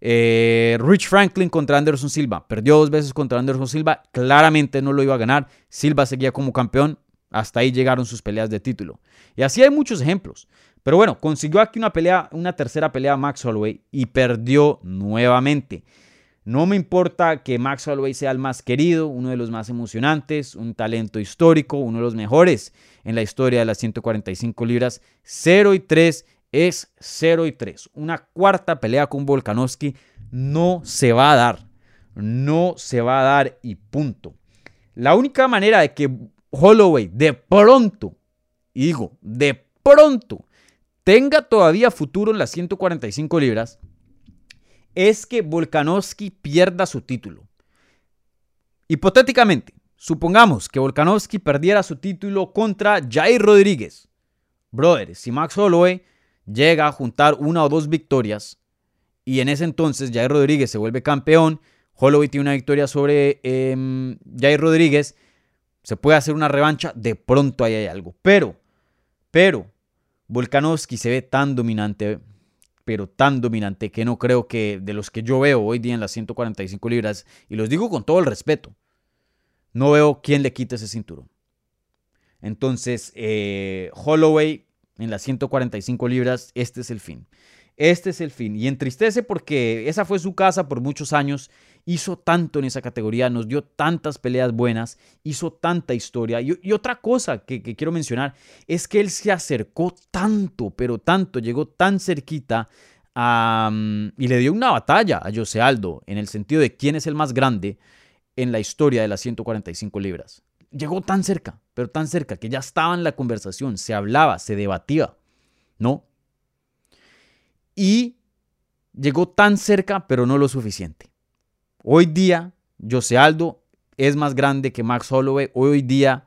S4: Eh, Rich Franklin contra Anderson Silva. Perdió dos veces contra Anderson Silva. Claramente no lo iba a ganar. Silva seguía como campeón. Hasta ahí llegaron sus peleas de título. Y así hay muchos ejemplos. Pero bueno, consiguió aquí una pelea, una tercera pelea Max Holloway y perdió nuevamente. No me importa que Max Holloway sea el más querido, uno de los más emocionantes, un talento histórico, uno de los mejores en la historia de las 145 libras. 0 y 3 es 0 y 3. Una cuarta pelea con Volkanovski no se va a dar. No se va a dar y punto. La única manera de que Holloway de pronto, digo, de pronto, tenga todavía futuro en las 145 libras es que Volkanovski pierda su título. Hipotéticamente, supongamos que Volkanovski perdiera su título contra Jair Rodríguez. Brother, si Max Holloway llega a juntar una o dos victorias y en ese entonces Jair Rodríguez se vuelve campeón, Holloway tiene una victoria sobre em, Jair Rodríguez, se puede hacer una revancha, de pronto ahí hay algo. Pero, pero, Volkanovski se ve tan dominante, pero tan dominante que no creo que de los que yo veo hoy día en las 145 libras, y los digo con todo el respeto, no veo quién le quite ese cinturón. Entonces, eh, Holloway en las 145 libras, este es el fin. Este es el fin. Y entristece porque esa fue su casa por muchos años. Hizo tanto en esa categoría, nos dio tantas peleas buenas, hizo tanta historia. Y, otra cosa que, quiero mencionar es que él se acercó tanto, pero tanto, llegó tan cerquita y le dio una batalla a José Aldo en el sentido de quién es el más grande en la historia de las 145 libras. Llegó tan cerca, pero tan cerca que ya estaba en la conversación, se hablaba, se debatía, ¿no? y llegó tan cerca, pero no lo suficiente. Hoy día, José Aldo es más grande que Max Holloway. Hoy día,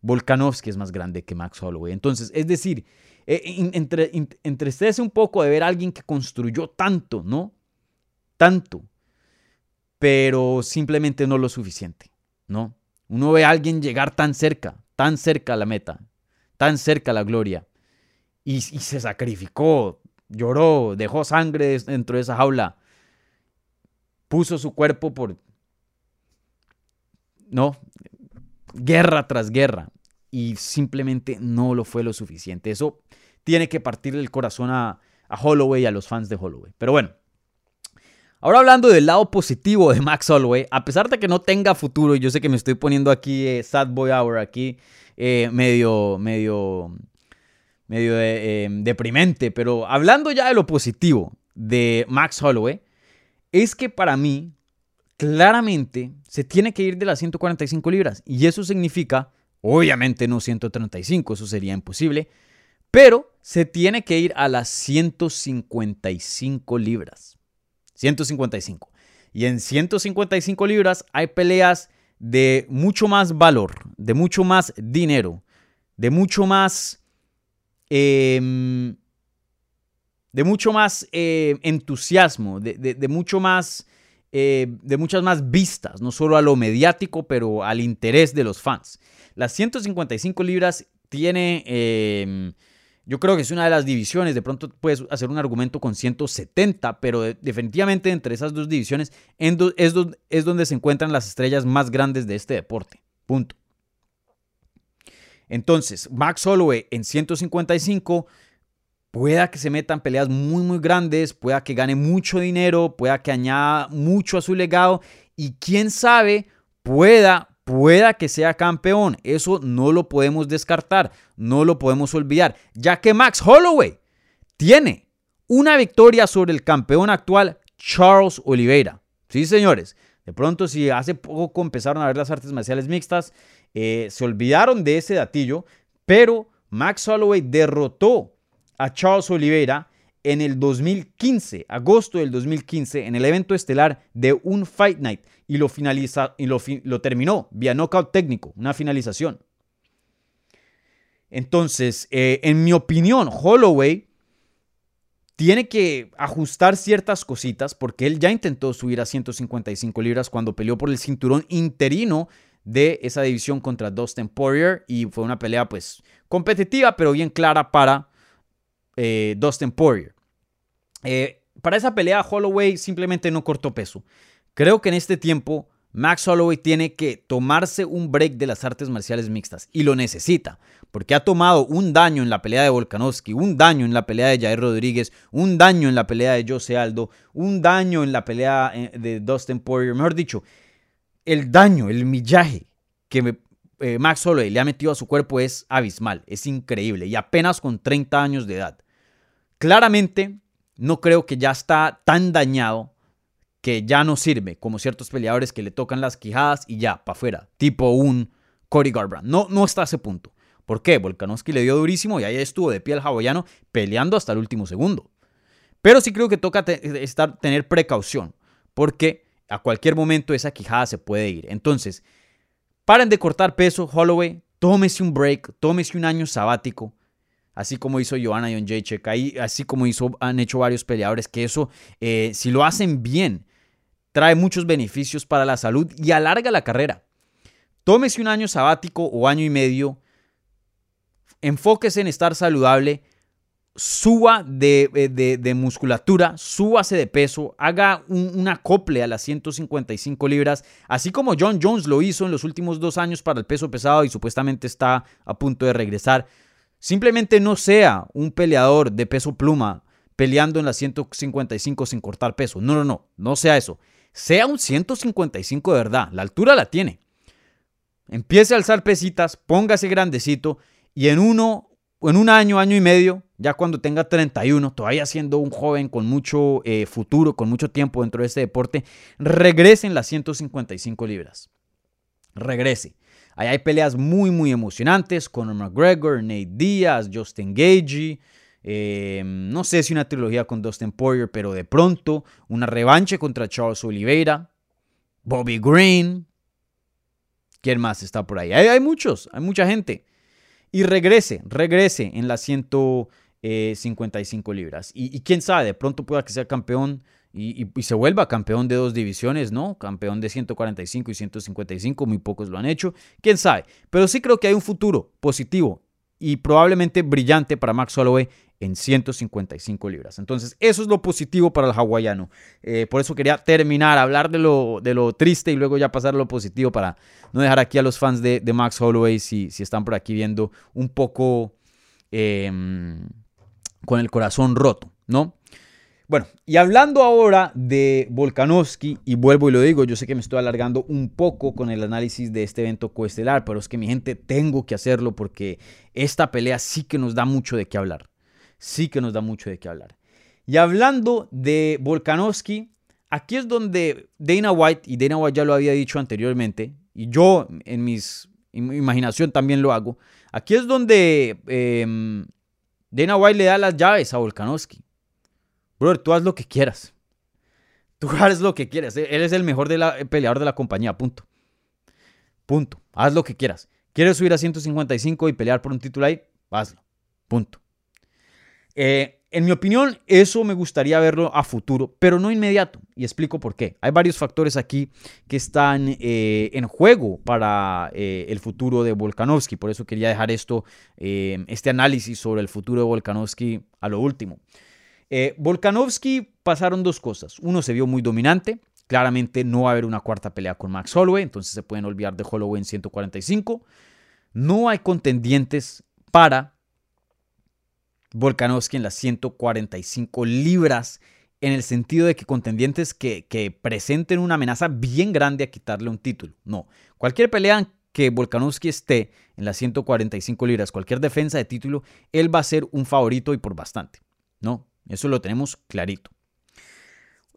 S4: Volkanovski es más grande que Max Holloway. Entonces, es decir, eh, entre, entristece un poco de ver a alguien que construyó tanto, ¿no? Tanto, pero simplemente no lo suficiente, ¿no? Uno ve a alguien llegar tan cerca, tan cerca a la meta, tan cerca a la gloria, y se sacrificó lloró, dejó sangre dentro de esa jaula, puso su cuerpo por, no, guerra tras guerra, y simplemente no lo fue lo suficiente. Eso tiene que partir el corazón a, Holloway y a los fans de Holloway. Pero bueno, Ahora hablando del lado positivo de Max Holloway, a pesar de que no tenga futuro, y yo sé que me estoy poniendo aquí eh, Sad Boy Hour, aquí eh, medio, medio medio eh, deprimente, pero hablando ya de lo positivo de Max Holloway, es que para mí, claramente, se tiene que ir de las 145 libras. Y eso significa, obviamente no 135, eso sería imposible, pero se tiene que ir a las 155 libras. 155. Y en 155 libras hay peleas de mucho más valor, de mucho más dinero, de mucho más Em, de mucho más eh, entusiasmo, de, mucho más, eh, de muchas más vistas, no solo a lo mediático, pero al interés de los fans. Las 155 libras tiene, em, yo creo que es una de las divisiones, de pronto puedes hacer un argumento con 170, pero definitivamente entre esas dos divisiones es, es donde se encuentran las estrellas más grandes de este deporte. Punto. Entonces, Max Holloway en 155 pueda que se metan peleas muy, muy grandes, pueda que gane mucho dinero, pueda que añada mucho a su legado y quién sabe, pueda, pueda que sea campeón. Eso no lo podemos descartar, no lo podemos olvidar, ya que Max Holloway tiene una victoria sobre el campeón actual Charles Oliveira. Sí, señores. De pronto, si hace poco empezaron a ver las artes marciales mixtas, eh, se olvidaron de ese datillo, pero Max Holloway derrotó a Charles Oliveira en el 2015, agosto del 2015, en el evento estelar de un Fight Night y lo, finaliza, y lo, lo terminó vía knockout técnico, una finalización. Entonces, eh, en mi opinión, Holloway tiene que ajustar ciertas cositas porque él ya intentó subir a 155 libras cuando peleó por el cinturón interino de esa división contra Dustin Poirier y fue una pelea pues competitiva pero bien clara para eh, Dustin Poirier. Eh, para esa pelea Holloway simplemente no cortó peso. Creo que en este tiempo Max Holloway tiene que tomarse un break de las artes marciales mixtas y lo necesita, porque ha tomado un daño en la pelea de Volkanovski, un daño en la pelea de Jair Rodríguez, un daño en la pelea de Jose Aldo, un daño en la pelea eh, de Dustin Poirier, mejor dicho, el daño, el millaje que Max Holloway le ha metido a su cuerpo es abismal, es increíble y apenas con 30 años de edad. Claramente no creo que ya está tan dañado que ya no sirve, como ciertos peleadores que le tocan las quijadas y ya, para afuera, tipo un Cody Garbrandt. No, no está a ese punto. ¿Por qué? Volkanovski le dio durísimo y ahí estuvo de pie el hawaiano peleando hasta el último segundo. Pero sí creo que toca estar, tener precaución, porque a cualquier momento esa quijada se puede ir. Entonces, paren de cortar peso, Holloway, tómese un break, tómese un año sabático, así como hizo Joanna Jacek, ahí, así como hizo, han hecho varios peleadores, que eso, eh, si lo hacen bien, trae muchos beneficios para la salud y alarga la carrera. Tómese un año sabático o año y medio, enfóquese en estar saludable, suba de, eh, de, musculatura, súbase de peso, haga un, acople a las 155 libras, así como John Jones lo hizo en los últimos dos años para el peso pesado y supuestamente está a punto de regresar. Simplemente no sea un peleador de peso pluma peleando en las 155 sin cortar peso. No, no, no, no sea eso. Sea un 155 de verdad, la altura la tiene. Empiece a alzar pesitas, póngase grandecito y en uno, en un año, año y medio, ya cuando tenga 31, todavía siendo un joven con mucho eh, futuro, con mucho tiempo dentro de este deporte, regrese en las 155 libras. Regrese. Ahí hay peleas muy, muy emocionantes. Conor McGregor, Nate Diaz, Justin Gagey. Eh, no sé si una trilogía con Dustin Poirier, pero de pronto una revancha contra Charles Oliveira, Bobby Green. ¿Quién más está por ahí? hay muchos, hay mucha gente y regrese, regrese en las 155 libras. Y, quién sabe, de pronto pueda que sea campeón y, se vuelva campeón de dos divisiones, ¿no? Campeón de 145 y 155, muy pocos lo han hecho. Quién sabe, pero sí creo que hay un futuro positivo y probablemente brillante para Max Holloway en 155 libras. Entonces, eso es lo positivo para el hawaiano. Eh, por eso quería terminar, hablar de lo, de lo triste y luego ya pasar a lo positivo para no dejar aquí a los fans de, Max Holloway, si, si, están por aquí viendo, un poco em, con el corazón roto, ¿no? Bueno, y hablando ahora de Volkanovski, y vuelvo y lo digo, yo sé que me estoy alargando un poco con el análisis de este evento coestelar, pero es que mi gente tengo que hacerlo porque esta pelea sí que nos da mucho de qué hablar sí que nos da mucho de qué hablar. Y hablando de Volkanovski, aquí es donde Dana White, y Dana White ya lo había dicho anteriormente, y yo en, mis, mi imaginación también lo hago, aquí es donde em, Dana White le da las llaves a Volkanovski. Brother, tú haz lo que quieras. Tú haz lo que quieras. Él es el mejor de la, peleador de la compañía, punto. Punto. Haz lo que quieras. ¿Quieres subir a 155 y pelear por un título ahí? Hazlo. Punto. Eh, en mi opinión, eso me gustaría verlo a futuro, pero no inmediato. Y explico por qué. Hay varios factores aquí que están eh, en juego para eh, el futuro de Volkanovski. Por eso quería dejar esto, este análisis sobre el futuro de Volkanovski a lo último. Volkanovski pasaron dos cosas. Uno se vio muy dominante. Claramente no va a haber una cuarta pelea con Max Holloway, entonces se pueden olvidar de Holloway en 145. No hay contendientes para Volkanovski en las 145 libras, en el sentido de que contendientes que, presenten una amenaza bien grande a quitarle un título. No, cualquier pelea que Volkanovski esté en las 145 libras, cualquier defensa de título, él va a ser un favorito y por bastante. ¿No? Eso lo tenemos clarito.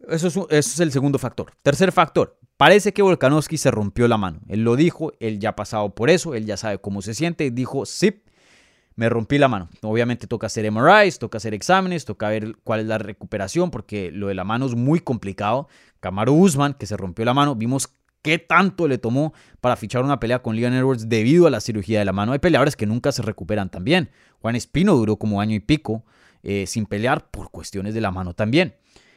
S4: Eso es, el segundo factor. Tercer factor, parece que Volkanovski se rompió la mano. Él lo dijo, él ya ha pasado por eso, él ya sabe cómo se siente. Dijo, sí, me rompí la mano. Obviamente toca hacer MRIs, toca hacer exámenes, toca ver cuál es la recuperación, porque lo de la mano es muy complicado. Camaro Usman, que se rompió la mano, vimos qué tanto le tomó para fichar una pelea con Leon Edwards debido a la cirugía de la mano. Hay peleadores que nunca se recuperan también. Juan Espino duró como año y pico eh, sin pelear por cuestiones de la mano también.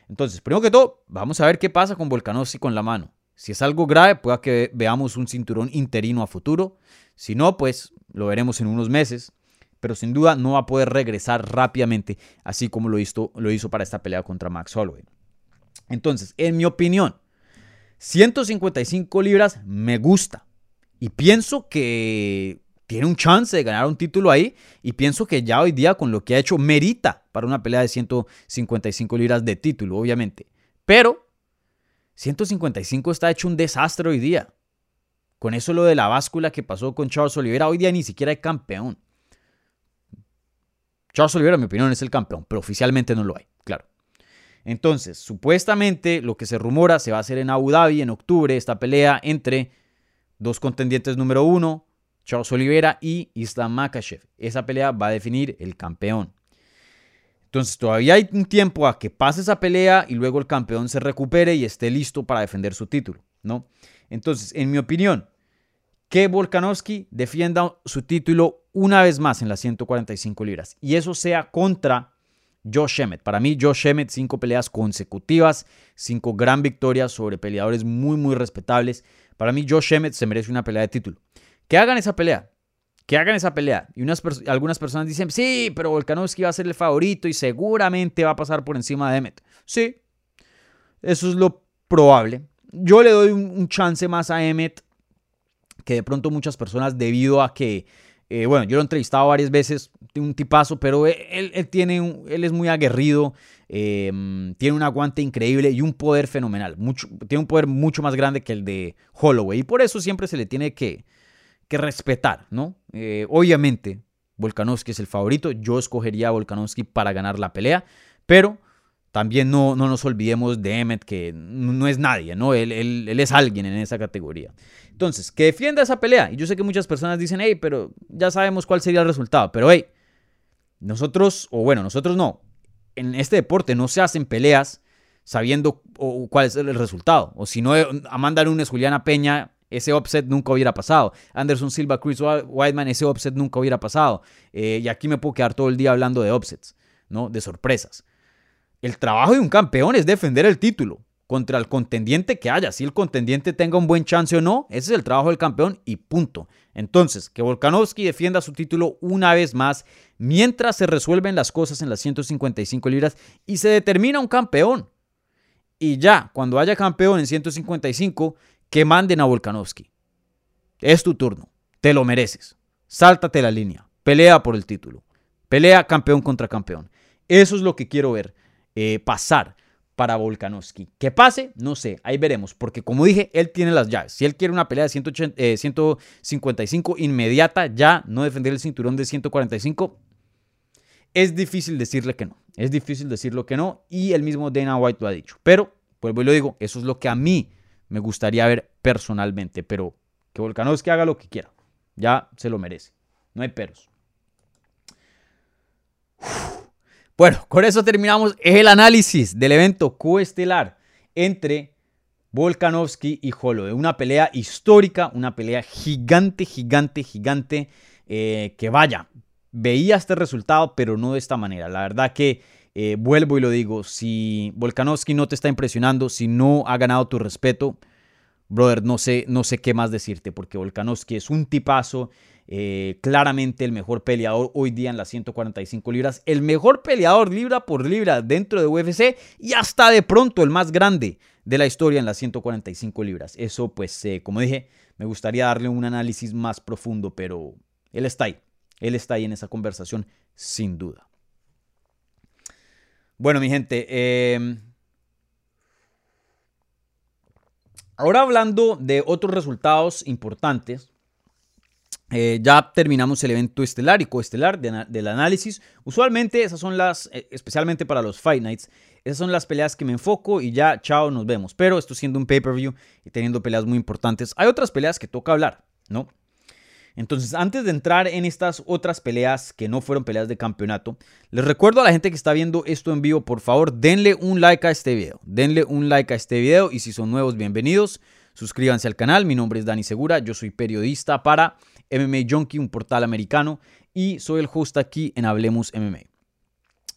S4: Entonces, primero que todo, vamos a ver qué pasa con Volkanovski con la mano. Si es algo grave, pueda que veamos un cinturón interino a futuro. Si no, pues lo veremos en unos meses pero sin duda no va a poder regresar rápidamente, así como lo hizo, lo hizo para esta pelea contra Max Holloway. Entonces, en mi opinión, 155 libras me gusta. Y pienso que tiene un chance de ganar un título ahí. Y pienso que ya hoy día con lo que ha hecho merita para una pelea de 155 libras de título, obviamente. Pero 155 está hecho un desastre hoy día. Con eso lo de la báscula que pasó con Charles Oliveira, hoy día ni siquiera hay campeón. Charles Oliveira, en mi opinión, es el campeón, pero oficialmente no lo hay, claro. Entonces, supuestamente lo que se rumora se va a hacer en Abu Dhabi en octubre, esta pelea entre dos contendientes número uno, Charles Oliveira y Islam Makhachev. Esa pelea va a definir el campeón. Entonces todavía hay un tiempo a que pase esa pelea y luego el campeón se recupere y esté listo para defender su título, ¿no? Entonces, en mi opinión, que Volkanovski defienda su título una vez más en las 145 libras y eso sea contra Josh Emmett. Para mí, Josh Emmett, cinco peleas consecutivas, cinco gran victorias sobre peleadores muy, muy respetables. Para mí, Josh Emmett se merece una pelea de título. Que hagan esa pelea, que hagan esa pelea. Y unas algunas personas dicen, sí, pero Volkanovski va a ser el favorito y seguramente va a pasar por encima de Emmett. Sí, eso es lo probable. Yo le doy un, chance más a Emmett que de pronto muchas personas debido a que, eh, bueno, yo lo he entrevistado varias veces, un tipazo, pero él, tiene él es muy aguerrido, em, tiene un aguante increíble y un poder fenomenal. Mucho, tiene un poder mucho más grande que el de Holloway y por eso siempre se le tiene que, que respetar, ¿no? Eh, obviamente, Volkanovski es el favorito. Yo escogería a Volkanovski para ganar la pelea, pero también no, no nos olvidemos de Emmet, que no es nadie, ¿no? Él, él, es alguien en esa categoría. Entonces, que defienda esa pelea. Y yo sé que muchas personas dicen, hey, pero ya sabemos cuál sería el resultado. Pero, hey, nosotros, o bueno, nosotros no. En este deporte no se hacen peleas sabiendo cuál es el resultado. O si no, Amanda Nunes, Juliana Peña ese offset nunca hubiera pasado. Anderson Silva, Chris Whiteman, ese offset nunca hubiera pasado. Eh, y aquí me puedo quedar todo el día hablando de offsets, ¿no? De sorpresas. El trabajo de un campeón es defender el título contra el contendiente que haya. Si el contendiente tenga un buen chance o no, ese es el trabajo del campeón y punto. Entonces, que Volkanovski defienda su título una vez más mientras se resuelven las cosas en las 155 libras y se determina un campeón. Y ya, cuando haya campeón en 155, que manden a Volkanovski. Es tu turno, te lo mereces. Sáltate la línea, pelea por el título, pelea campeón contra campeón. Eso es lo que quiero ver eh, pasar para Volkanovski. Que pase, no sé, ahí veremos, porque como dije, él tiene las llaves. Si él quiere una pelea de 155 eh, inmediata, ya no defender el cinturón de 145, es difícil decirle que no. Es difícil decirlo que no, y el mismo Dana White lo ha dicho. Pero, pues y lo digo, eso es lo que a mí me gustaría ver personalmente, pero que Volkanovski haga lo que quiera. Ya se lo merece. No hay peros. Bueno, con eso terminamos el análisis del evento coestelar entre Volkanovski y Holloway. Una pelea histórica, una pelea gigante, gigante, gigante. Eh, que vaya, veía este resultado, pero no de esta manera. La verdad que eh, vuelvo y lo digo, si Volkanovski no te está impresionando, si no ha ganado tu respeto, brother, no sé, no sé qué más decirte, porque Volkanovski es un tipazo, eh, claramente el mejor peleador hoy día en las 145 libras, el mejor peleador libra por libra dentro de UFC y hasta de pronto el más grande de la historia en las 145 libras. Eso pues, eh, como dije, me gustaría darle un análisis más profundo, pero él está ahí, él está ahí en esa conversación sin duda. Bueno, mi gente, em, ahora hablando de otros resultados importantes, eh, ya terminamos el evento estelar y coestelar del análisis. Usualmente esas son las, eh, especialmente para los Fight Nights, esas son las peleas que me enfoco y ya, chao, nos vemos. Pero esto siendo un pay-per-view y teniendo peleas muy importantes, hay otras peleas que toca hablar, ¿no? Entonces, antes de entrar en estas otras peleas que no fueron peleas de campeonato, les recuerdo a la gente que está viendo esto en vivo, por favor, denle un like a este video. Denle un like a este video y si son nuevos, bienvenidos. Suscríbanse al canal, mi nombre es Dani Segura, yo soy periodista para MMA Junkie, un portal americano, y soy el host aquí en Hablemos MMA.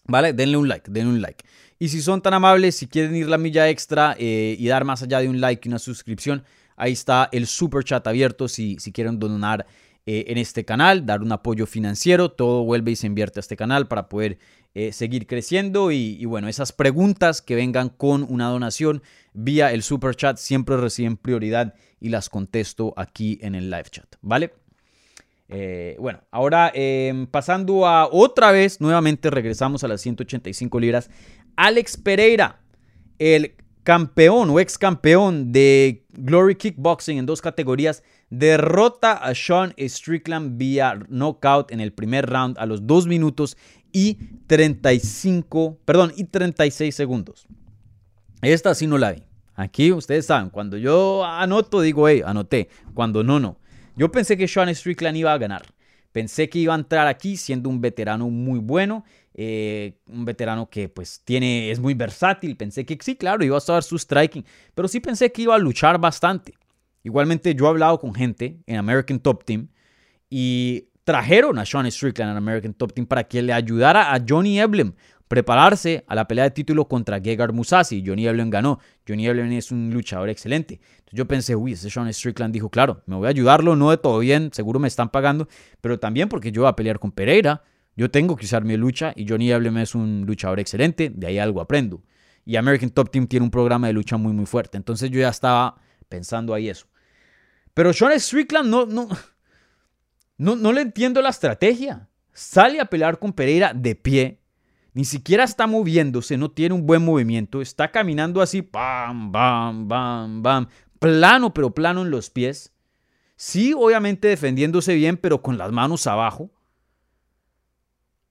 S4: ¿Vale? Denle un like, denle un like. Y si son tan amables, si quieren ir la milla extra eh, y dar más allá de un like y una suscripción, ahí está el super chat abierto si, si quieren donar eh, en este canal, dar un apoyo financiero, todo vuelve y se invierte a este canal para poder eh, seguir creciendo y, bueno, esas preguntas que vengan con una donación vía el super chat siempre reciben prioridad y las contesto aquí en el live chat, ¿vale? Eh, bueno, ahora em, pasando a otra vez, nuevamente regresamos a las 185 libras. Alex Pereira, el campeón o ex campeón de Glory Kickboxing en dos categorías, derrota a Sean Strickland vía knockout en el primer round a los 2 minutos y 35, perdón, y 36 segundos. Esta sí no la vi. Aquí ustedes saben, cuando yo anoto, digo, hey, anoté. Cuando no, no. Yo pensé que Sean Strickland iba a ganar. Pensé que iba a entrar aquí siendo un veterano muy bueno, eh, un veterano que pues tiene, es muy versátil. Pensé que sí, claro, iba a estar su striking, pero sí pensé que iba a luchar bastante. Igualmente yo he hablado con gente en American Top Team y trajeron a Sean Strickland en American Top Team para que le ayudara a Johnny Eblem prepararse a la pelea de título contra Gegard Musasi. Johnny Eblin ganó. Johnny Eblin es un luchador excelente. Entonces yo pensé, uy, ese Sean Strickland dijo, claro, me voy a ayudarlo, no de todo bien, seguro me están pagando, pero también porque yo voy a pelear con Pereira, yo tengo que usar mi lucha y Johnny Eblin es un luchador excelente, de ahí algo aprendo. Y American Top Team tiene un programa de lucha muy, muy fuerte. Entonces yo ya estaba pensando ahí eso. Pero Sean Strickland no, no, no, no le entiendo la estrategia. Sale a pelear con Pereira de pie ni siquiera está moviéndose, no tiene un buen movimiento, está caminando así, bam, bam, bam, bam, plano, pero plano en los pies. Sí, obviamente defendiéndose bien, pero con las manos abajo.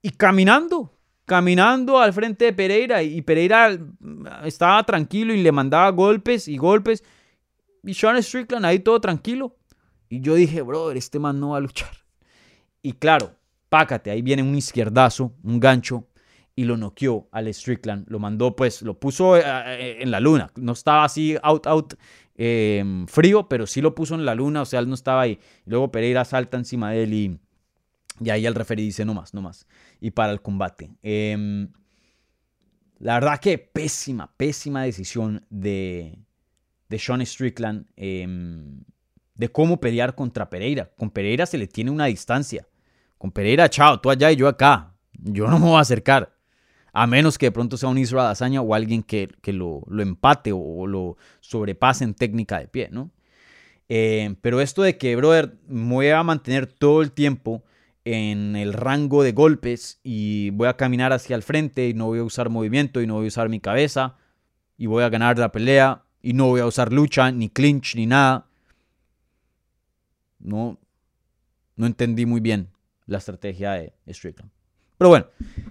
S4: Y caminando, caminando al frente de Pereira. Y Pereira estaba tranquilo y le mandaba golpes y golpes. Y Sean Strickland ahí todo tranquilo. Y yo dije, brother, este man no va a luchar. Y claro, pácate, ahí viene un izquierdazo, un gancho, y lo noqueó al Strickland. Lo mandó, pues, lo puso eh, eh, en la luna. No estaba así out, out em, frío, pero sí lo puso en la luna, o sea, él no estaba ahí. luego Pereira salta encima de él y, y ahí el referee dice, no más, no más. Y para el combate. Em, la verdad que pésima, pésima decisión de, de Sean Strickland em, de cómo pelear contra Pereira. Con Pereira se le tiene una distancia. Con Pereira, chao, tú allá y yo acá. Yo no me voy a acercar. A menos que de pronto sea un Israel Hazaña o alguien que, lo, empate o, lo sobrepase en técnica de pie, ¿no? Eh, pero esto de que, brother, me voy a mantener todo el tiempo en el rango de golpes y voy a caminar hacia el frente y no voy a usar movimiento y no voy a usar mi cabeza y voy a ganar la pelea y no voy a usar lucha, ni clinch, ni nada. No, no entendí muy bien la estrategia de Strickland. Pero bueno,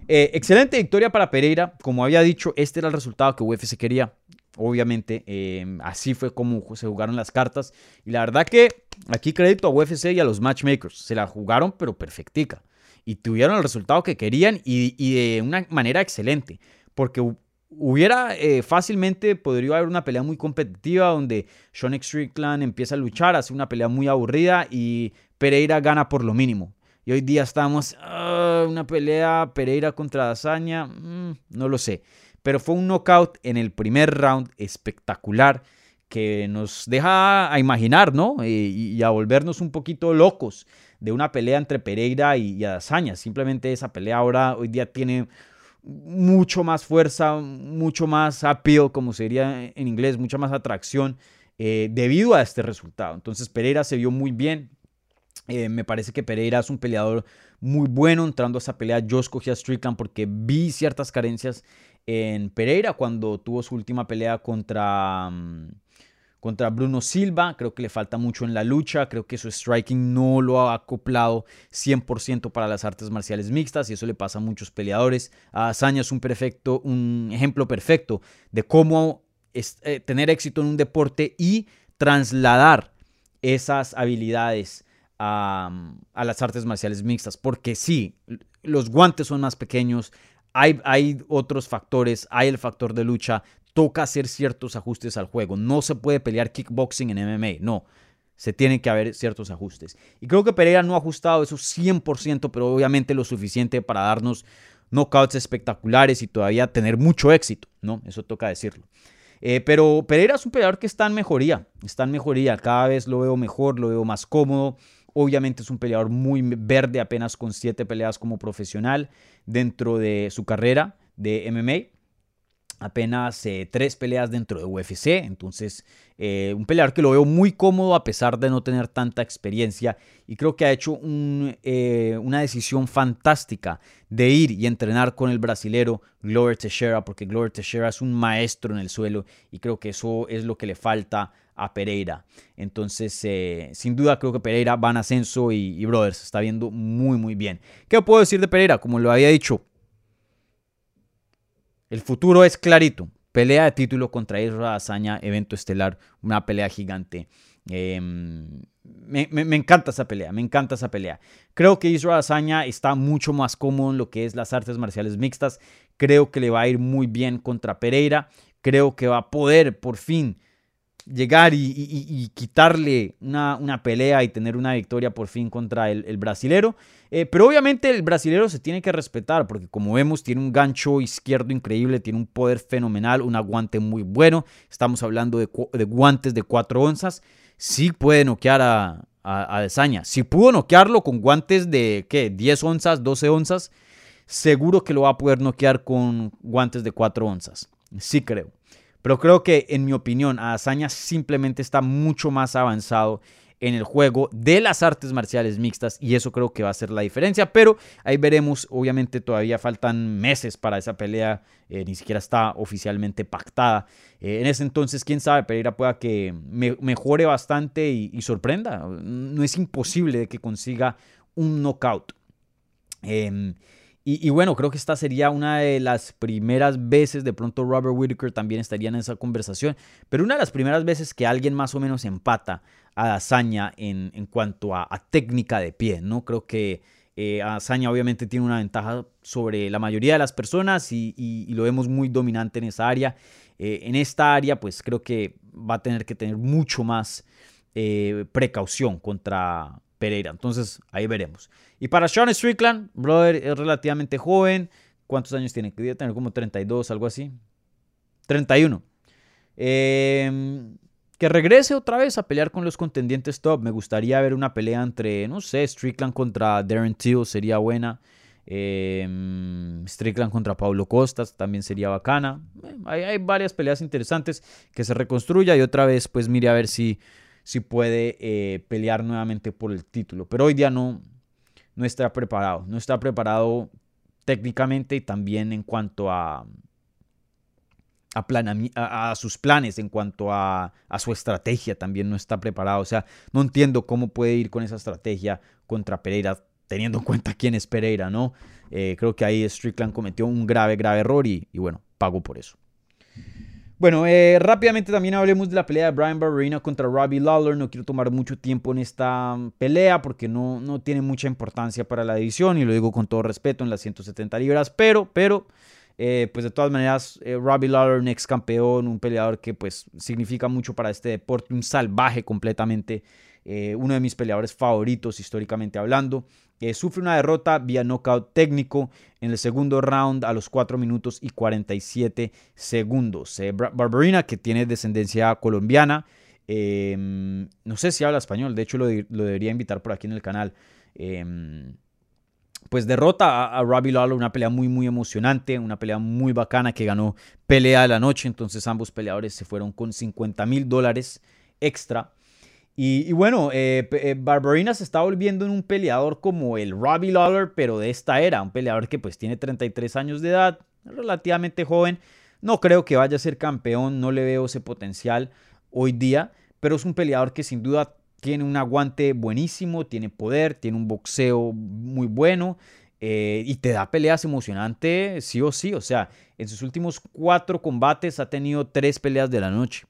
S4: eh, excelente victoria para Pereira. Como había dicho, este era el resultado que UFC quería. Obviamente, em, así fue como se jugaron las cartas. Y la verdad que aquí crédito a UFC y a los matchmakers. Se la jugaron, pero perfectica. Y tuvieron el resultado que querían y, de una manera excelente. Porque hubiera eh, fácilmente, podría haber una pelea muy competitiva donde Sean Strickland empieza a luchar, hace una pelea muy aburrida y Pereira gana por lo mínimo. Y hoy día estamos, ah, una pelea Pereira contra Dazaña, mm, no lo sé. Pero fue un knockout en el primer round espectacular que nos deja a imaginar, ¿no? Eh, y, a volvernos un poquito locos de una pelea entre Pereira y, y Simplemente esa pelea ahora, hoy día tiene mucho más fuerza, mucho más appeal, como sería en inglés, mucha más atracción eh, debido a este resultado. Entonces Pereira se vio muy bien, eh, me parece que Pereira es un peleador muy bueno entrando a esa pelea. Yo escogí a Strickland porque vi ciertas carencias en Pereira cuando tuvo su última pelea contra, mm, contra Bruno Silva. Creo que le falta mucho en la lucha. Creo que su striking no lo ha acoplado 100% para las artes marciales mixtas y eso le pasa a muchos peleadores. A Azaña es un, perfecto, un ejemplo perfecto de cómo eh, tener éxito en un deporte y trasladar esas habilidades a, las artes marciales mixtas, porque sí, los guantes son más pequeños, hay, hay otros factores, hay el factor de lucha, toca hacer ciertos ajustes al juego, no se puede pelear kickboxing en MMA, no. Se tienen que haber ciertos ajustes. Y creo que Pereira no ha ajustado eso 100%, pero obviamente lo suficiente para darnos knockouts espectaculares y todavía tener mucho éxito, ¿no? Eso toca decirlo. Eh, pero Pereira es un peleador que está en mejoría, está en mejoría, cada vez lo veo mejor, lo veo más cómodo, Obviamente es un peleador muy verde, apenas con siete peleas como profesional dentro de su carrera de MMA apenas eh, tres peleas dentro de UFC, entonces eh, un peleador que lo veo muy cómodo a pesar de no tener tanta experiencia y creo que ha hecho eh, una decisión fantástica de ir y entrenar con el brasilero Glover Teixeira porque Glover Teixeira es un maestro en el suelo y creo que eso es lo que le falta a Pereira. Entonces, sin duda creo que Pereira va en ascenso y, y Brothers está viendo muy muy bien. ¿Qué puedo decir de Pereira? Como lo había dicho, el futuro es clarito. Pelea de título contra Israel Azaña, evento estelar, una pelea gigante. Em, me, encanta esa pelea, me encanta esa pelea. Creo que Israel Azaña está mucho más cómodo en lo que es las artes marciales mixtas. Creo que le va a ir muy bien contra Pereira. Creo que va a poder por fin llegar y, quitarle una, pelea y tener una victoria por fin contra el, brasilero. Eh, pero obviamente el brasilero se tiene que respetar porque como vemos tiene un gancho izquierdo increíble, tiene un poder fenomenal, un aguante muy bueno. Estamos hablando de, guantes de 4 onzas. Sí puede noquear a, a, a Si pudo noquearlo con guantes de ¿qué? 10 onzas, 12 onzas, seguro que lo va a poder noquear con guantes de 4 onzas. Sí creo. Pero creo que, en mi opinión, Azaña simplemente está mucho más avanzado en el juego de las artes marciales mixtas y eso creo que va a ser la diferencia, pero ahí veremos, obviamente todavía faltan meses para esa pelea, eh, ni siquiera está oficialmente pactada. Eh, en ese entonces, quién sabe, Pereira pueda que mejore bastante y, sorprenda, no es imposible que consiga un knockout. Em, y, bueno, creo que esta sería una de las primeras veces, de pronto Robert Whitaker también estaría en esa conversación, pero una de las primeras veces que alguien más o menos empata a Azaña en, en cuanto a, técnica de pie, ¿no? Creo que eh, Azaña obviamente tiene una ventaja sobre la mayoría de las personas y, lo vemos muy dominante en esa área. Eh, en esta área, pues creo que va a tener que tener mucho más eh, precaución contra, Pereira. Entonces, ahí veremos. Y para Sean Strickland, brother, es relativamente joven. ¿Cuántos años tiene? Debe tener como 32, algo así. 31. Em, que regrese otra vez a pelear con los contendientes top. Me gustaría ver una pelea entre, no sé, Strickland contra Darren Till sería buena. Em, Strickland contra Pablo Costas también sería bacana. Hay, hay, varias peleas interesantes que se reconstruya y otra vez pues mire a ver si si puede eh, pelear nuevamente por el título. Pero hoy día no, no está preparado. No está preparado técnicamente y también en cuanto a, a, a, sus planes, en cuanto a, su estrategia, también no está preparado. O sea, no entiendo cómo puede ir con esa estrategia contra Pereira, teniendo en cuenta quién es Pereira, ¿no? Eh, creo que ahí Strickland cometió un grave, grave error y, y bueno, pago por eso. Bueno, eh, rápidamente también hablemos de la pelea de Brian Barberina contra Robbie Lawler. No quiero tomar mucho tiempo en esta pelea porque no, no tiene mucha importancia para la división y lo digo con todo respeto en las 170 libras, pero, pero, eh, pues de todas maneras, eh, Robbie Lawler, un ex campeón, un peleador que pues significa mucho para este deporte, un salvaje completamente, uno de mis peleadores favoritos históricamente hablando sufre una derrota vía knockout técnico en el segundo round a los 4 minutos y 47 segundos. Eh, Barberina, que tiene descendencia colombiana, em, no sé si habla español, de hecho lo, debería invitar por aquí en el canal. Em, pues derrota a, Robbie Lawler, una pelea muy muy emocionante, una pelea muy bacana que ganó pelea de la noche, entonces ambos peleadores se fueron con 50 mil dólares extra. Y, bueno, eh, eh, Barbarina se está volviendo en un peleador como el Robbie Lawler, pero de esta era, un peleador que pues tiene 33 años de edad, relativamente joven. No creo que vaya a ser campeón, no le veo ese potencial hoy día, pero es un peleador que sin duda tiene un aguante buenísimo, tiene poder, tiene un boxeo muy bueno eh, y te da peleas emocionantes sí o sí. O sea, en sus últimos cuatro combates ha tenido tres peleas de la noche.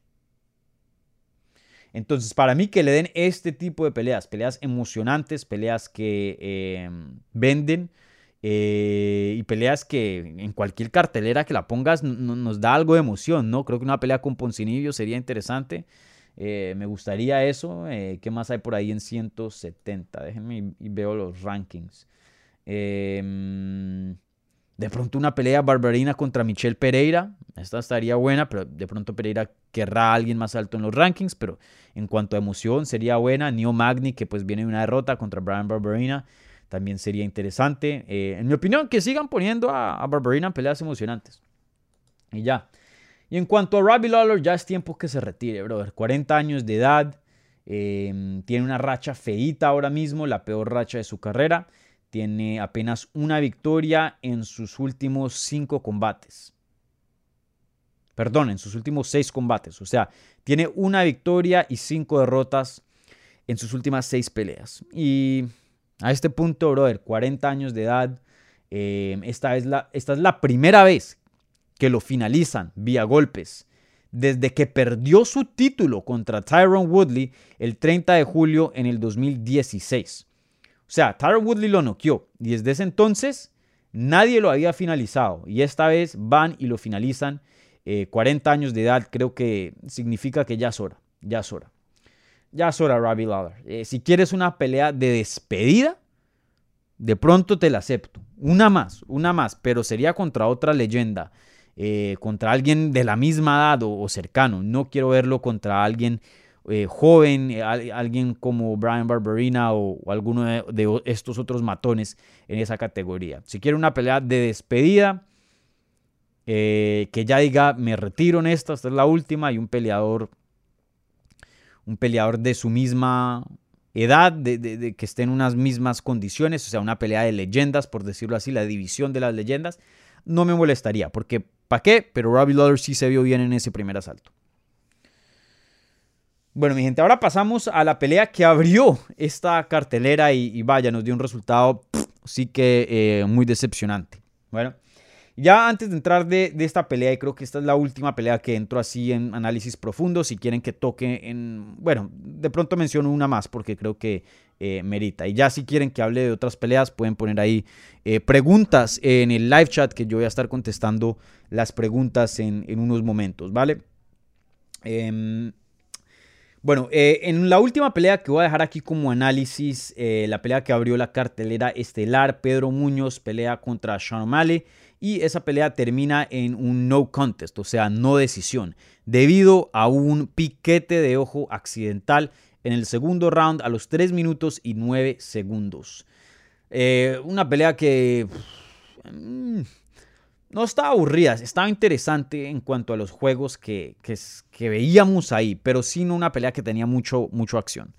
S4: Entonces, para mí que le den este tipo de peleas, peleas emocionantes, peleas que em, venden eh, y peleas que en cualquier cartelera que la pongas nos da algo de emoción, ¿no? Creo que una pelea con Poncinibio sería interesante. Eh, me gustaría eso. Eh, ¿Qué más hay por ahí en 170? Déjenme y, veo los rankings. Em, de pronto una pelea barbarina contra Michelle Pereira. Esta estaría buena, pero de pronto Pereira querrá a alguien más alto en los rankings, pero en cuanto a emoción sería buena. Neo Magni, que pues viene de una derrota contra Brian Barberina, también sería interesante. Eh, en mi opinión, que sigan poniendo a, Barberina en peleas emocionantes. Y ya. Y en cuanto a Robbie Lawler, ya es tiempo que se retire, brother. 40 años de edad. Em, tiene una racha feíta ahora mismo, la peor racha de su carrera. Tiene apenas una victoria en sus últimos cinco combates. Perdón, en sus últimos seis combates. O sea, tiene una victoria y cinco derrotas en sus últimas seis peleas. Y a este punto, brother, 40 años de edad. Eh, esta, es la, primera vez que lo finalizan vía golpes. Desde que perdió su título contra Tyron Woodley el 30 de julio en el 2016. Sea, Tyron Woodley lo noqueó y desde ese entonces nadie lo había finalizado. Y esta vez van y lo finalizan. 40 eh, años de edad creo que significa que ya es hora. Ya es hora ya es hora, Robbie Lawler. Eh, si quieres una pelea de despedida, de pronto te la acepto. Una más, una más, pero sería contra otra leyenda, eh, contra alguien de la misma edad o, cercano. No quiero verlo contra alguien eh, joven, alguien como Brian Barberina o, alguno de, estos otros matones en esa categoría. Si quiero una pelea de despedida, que ya diga, me retiro en esta, esta es la última, y un peleador un peleador de su misma edad, de, que esté en unas mismas condiciones, o sea, una pelea de leyendas, por decirlo así, la división de las leyendas, no me molestaría, porque ¿para qué? Pero Robbie Lawler sí se vio bien en ese primer asalto. Bueno, mi gente, ahora pasamos a la pelea que abrió esta cartelera y, vaya, nos dio un resultado sí que eh, muy decepcionante. Bueno, ya antes de entrar de, esta pelea, y creo que esta es la última pelea que entro así en análisis profundo, si quieren que toque en... Bueno, de pronto menciono una más porque creo que eh, merita. Y ya si quieren que hable de otras peleas, pueden poner ahí eh, preguntas en el live chat que yo voy a estar contestando las preguntas en, unos momentos, ¿vale? Em, bueno, eh, en la última pelea que voy a dejar aquí como análisis, la pelea que abrió la cartelera estelar, Pedro Muñoz pelea contra Sean O'Malley y esa pelea termina en un no contest, o sea, no decisión, debido a un piquete de ojo accidental en el segundo round a los 3 minutos y 9 segundos. Eh, una pelea que mm, no estaba aburrida, estaba interesante en cuanto a los juegos que, que, veíamos ahí, pero sí no una pelea que tenía mucho, mucho acción.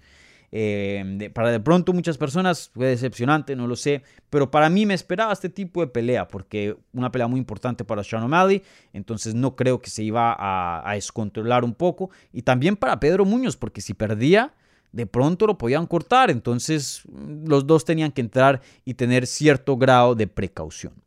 S4: Eh, para de pronto muchas personas fue decepcionante, no lo sé, pero para mí me esperaba este tipo de pelea, porque una pelea muy importante para Sean O'Malley, entonces no creo que se iba a, a descontrolar un poco, y también para Pedro Muñoz, porque si perdía, de pronto lo podían cortar, entonces los dos tenían que entrar y tener cierto grado de precaución.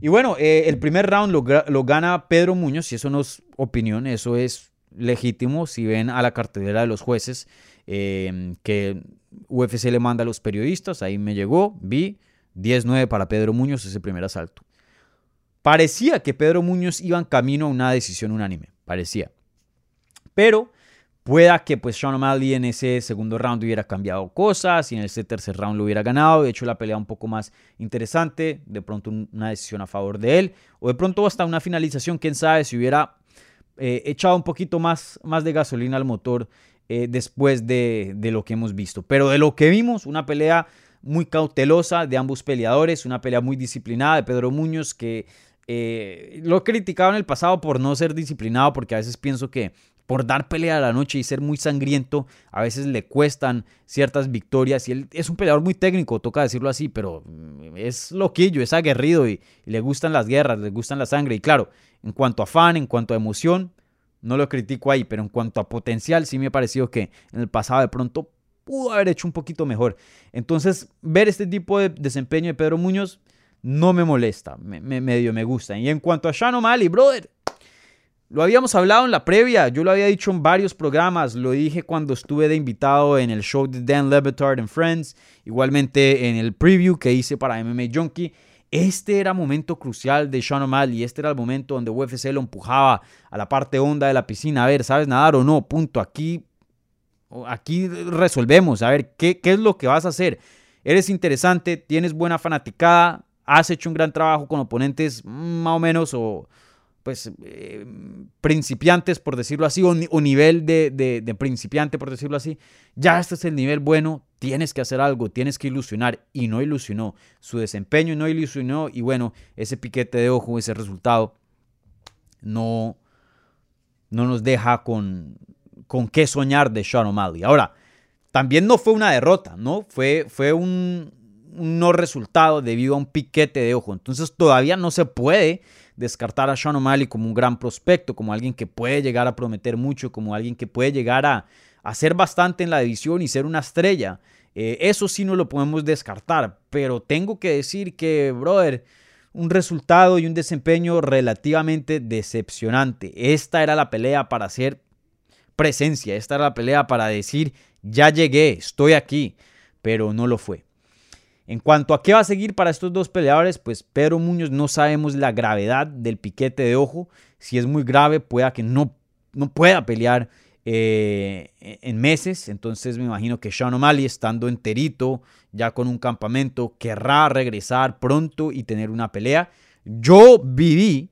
S4: Y bueno, eh, el primer round lo, gana Pedro Muñoz, y eso no es opinión, eso es legítimo. Si ven a la cartelera de los jueces, Em, que UFC le manda a los periodistas, ahí me llegó, vi 10-9 para Pedro Muñoz ese primer asalto. Parecía que Pedro Muñoz iba en camino a una decisión unánime, parecía. Pero pueda que pues Sean O'Malley en ese segundo round hubiera cambiado cosas y en ese tercer round lo hubiera ganado, de hecho la pelea un poco más interesante, de pronto una decisión a favor de él, o de pronto hasta una finalización, quién sabe, si hubiera eh, echado un poquito más, más de gasolina al motor eh, después de, lo que hemos visto. Pero de lo que vimos, una pelea muy cautelosa de ambos peleadores, una pelea muy disciplinada de Pedro Muñoz que eh, lo he criticado en el pasado por no ser disciplinado, porque a veces pienso que por dar pelea a la noche y ser muy sangriento, a veces le cuestan ciertas victorias. Y él es un peleador muy técnico, toca decirlo así, pero mm, es loquillo, es aguerrido y, le gustan las guerras, le gustan la sangre. Y claro, en cuanto a fan, en cuanto a emoción, no lo critico ahí, pero en cuanto a potencial, sí me ha parecido que en el pasado de pronto pudo haber hecho un poquito mejor. Entonces, ver este tipo de desempeño de Pedro Muñoz no me molesta, me, medio me gusta. Y en cuanto a Sean O'Malley, brother, lo habíamos hablado en la previa, yo lo había dicho en varios programas, lo dije cuando estuve de invitado en el show de Dan Levitard and Friends, igualmente en el preview que hice para MMA Junkie. Este era momento crucial de Sean O'Malley. Este era el momento donde UFC lo empujaba a la parte honda de la piscina. A ver, ¿sabes nadar o no? Punto. Aquí, aquí resolvemos. A ver, ¿qué, ¿qué es lo que vas a hacer? Eres interesante, tienes buena fanaticada, has hecho un gran trabajo con oponentes más o menos o pues, eh, principiantes, por decirlo así, o, nivel de, de, principiante, por decirlo así. Ya este es el nivel bueno, tienes que hacer algo, tienes que ilusionar, y no ilusionó. Su desempeño no ilusionó, y bueno, ese piquete de ojo, ese resultado, no, no nos deja con, con qué soñar de Sean O'Malley. Ahora, también no fue una derrota, ¿no? Fue, fue un no resultado debido a un piquete de ojo. Entonces todavía no se puede descartar a Sean O'Malley como un gran prospecto, como alguien que puede llegar a prometer mucho, como alguien que puede llegar a hacer bastante en la división y ser una estrella. Eh, eso sí no lo podemos descartar, pero tengo que decir que, brother, un resultado y un desempeño relativamente decepcionante. Esta era la pelea para hacer presencia, esta era la pelea para decir, ya llegué, estoy aquí, pero no lo fue. En cuanto a qué va a seguir para estos dos peleadores, pues Pedro Muñoz no sabemos la gravedad del piquete de ojo. Si es muy grave, pueda que no, no pueda pelear eh, en meses. Entonces me imagino que Sean O'Malley, estando enterito, ya con un campamento, querrá regresar pronto y tener una pelea. Yo viví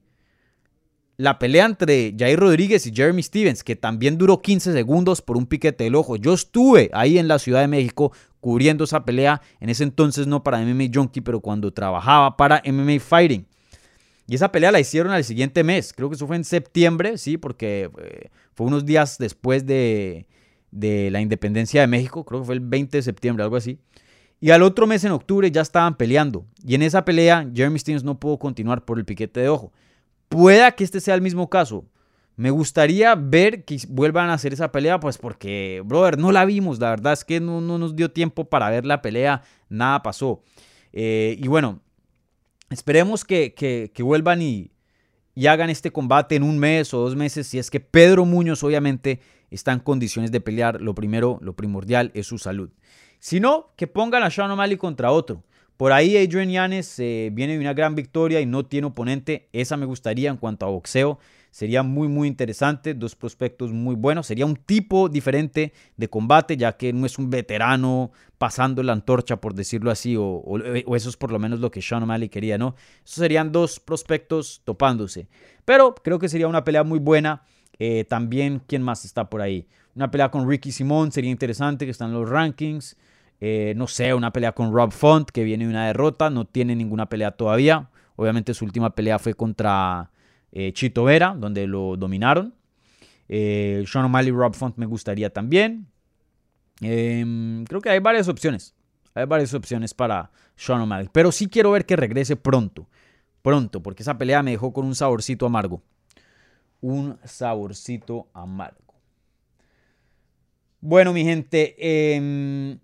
S4: la pelea entre Jair Rodríguez y Jeremy Stevens, que también duró 15 segundos por un piquete del ojo. Yo estuve ahí en la Ciudad de México cubriendo esa pelea, en ese entonces no para MMA Junkie, pero cuando trabajaba para MMA Fighting. Y esa pelea la hicieron al siguiente mes, creo que eso fue en septiembre, sí, porque eh, fue unos días después de, de la independencia de México, creo que fue el 20 de septiembre, algo así. Y al otro mes, en octubre, ya estaban peleando. Y en esa pelea, Jeremy Stevens no pudo continuar por el piquete de ojo. Pueda que este sea el mismo caso. Me gustaría ver que vuelvan a hacer esa pelea, pues porque, brother, no la vimos. La verdad es que no, nos dio tiempo para ver la pelea. Nada pasó. Eh, y bueno, esperemos que, que, vuelvan y, y hagan este combate en un mes o dos meses. Si es que Pedro Muñoz, obviamente, está en condiciones de pelear. Lo primero, lo primordial es su salud. Si no, que pongan a Sean O'Malley contra otro. Por ahí Adrian Yanes eh, viene de una gran victoria y no tiene oponente. Esa me gustaría en cuanto a boxeo. Sería muy, muy interesante. Dos prospectos muy buenos. Sería un tipo diferente de combate, ya que no es un veterano pasando la antorcha, por decirlo así, o, eso es por lo menos lo que Sean O'Malley quería, ¿no? Esos serían dos prospectos topándose. Pero creo que sería una pelea muy buena. Eh, también, ¿quién más está por ahí? Una pelea con Ricky Simón sería interesante, que están los rankings. Eh, no sé, una pelea con Rob Font, que viene de una derrota, no tiene ninguna pelea todavía. Obviamente su última pelea fue contra eh, Chito Vera, donde lo dominaron. Eh, Sean O'Malley Rob Font me gustaría también. Em, creo que hay varias opciones. Hay varias opciones para Sean O'Malley. Pero sí quiero ver que regrese pronto. Pronto, porque esa pelea me dejó con un saborcito amargo. Un saborcito amargo. Bueno, mi gente. Eh,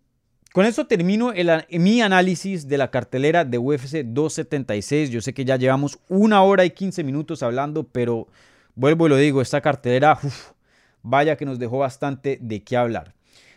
S4: con esto termino mi análisis de la cartelera de UFC 276. Yo sé que ya llevamos una hora y 15 minutos hablando, pero vuelvo y lo digo, esta cartelera, vaya que nos dejó bastante de qué hablar.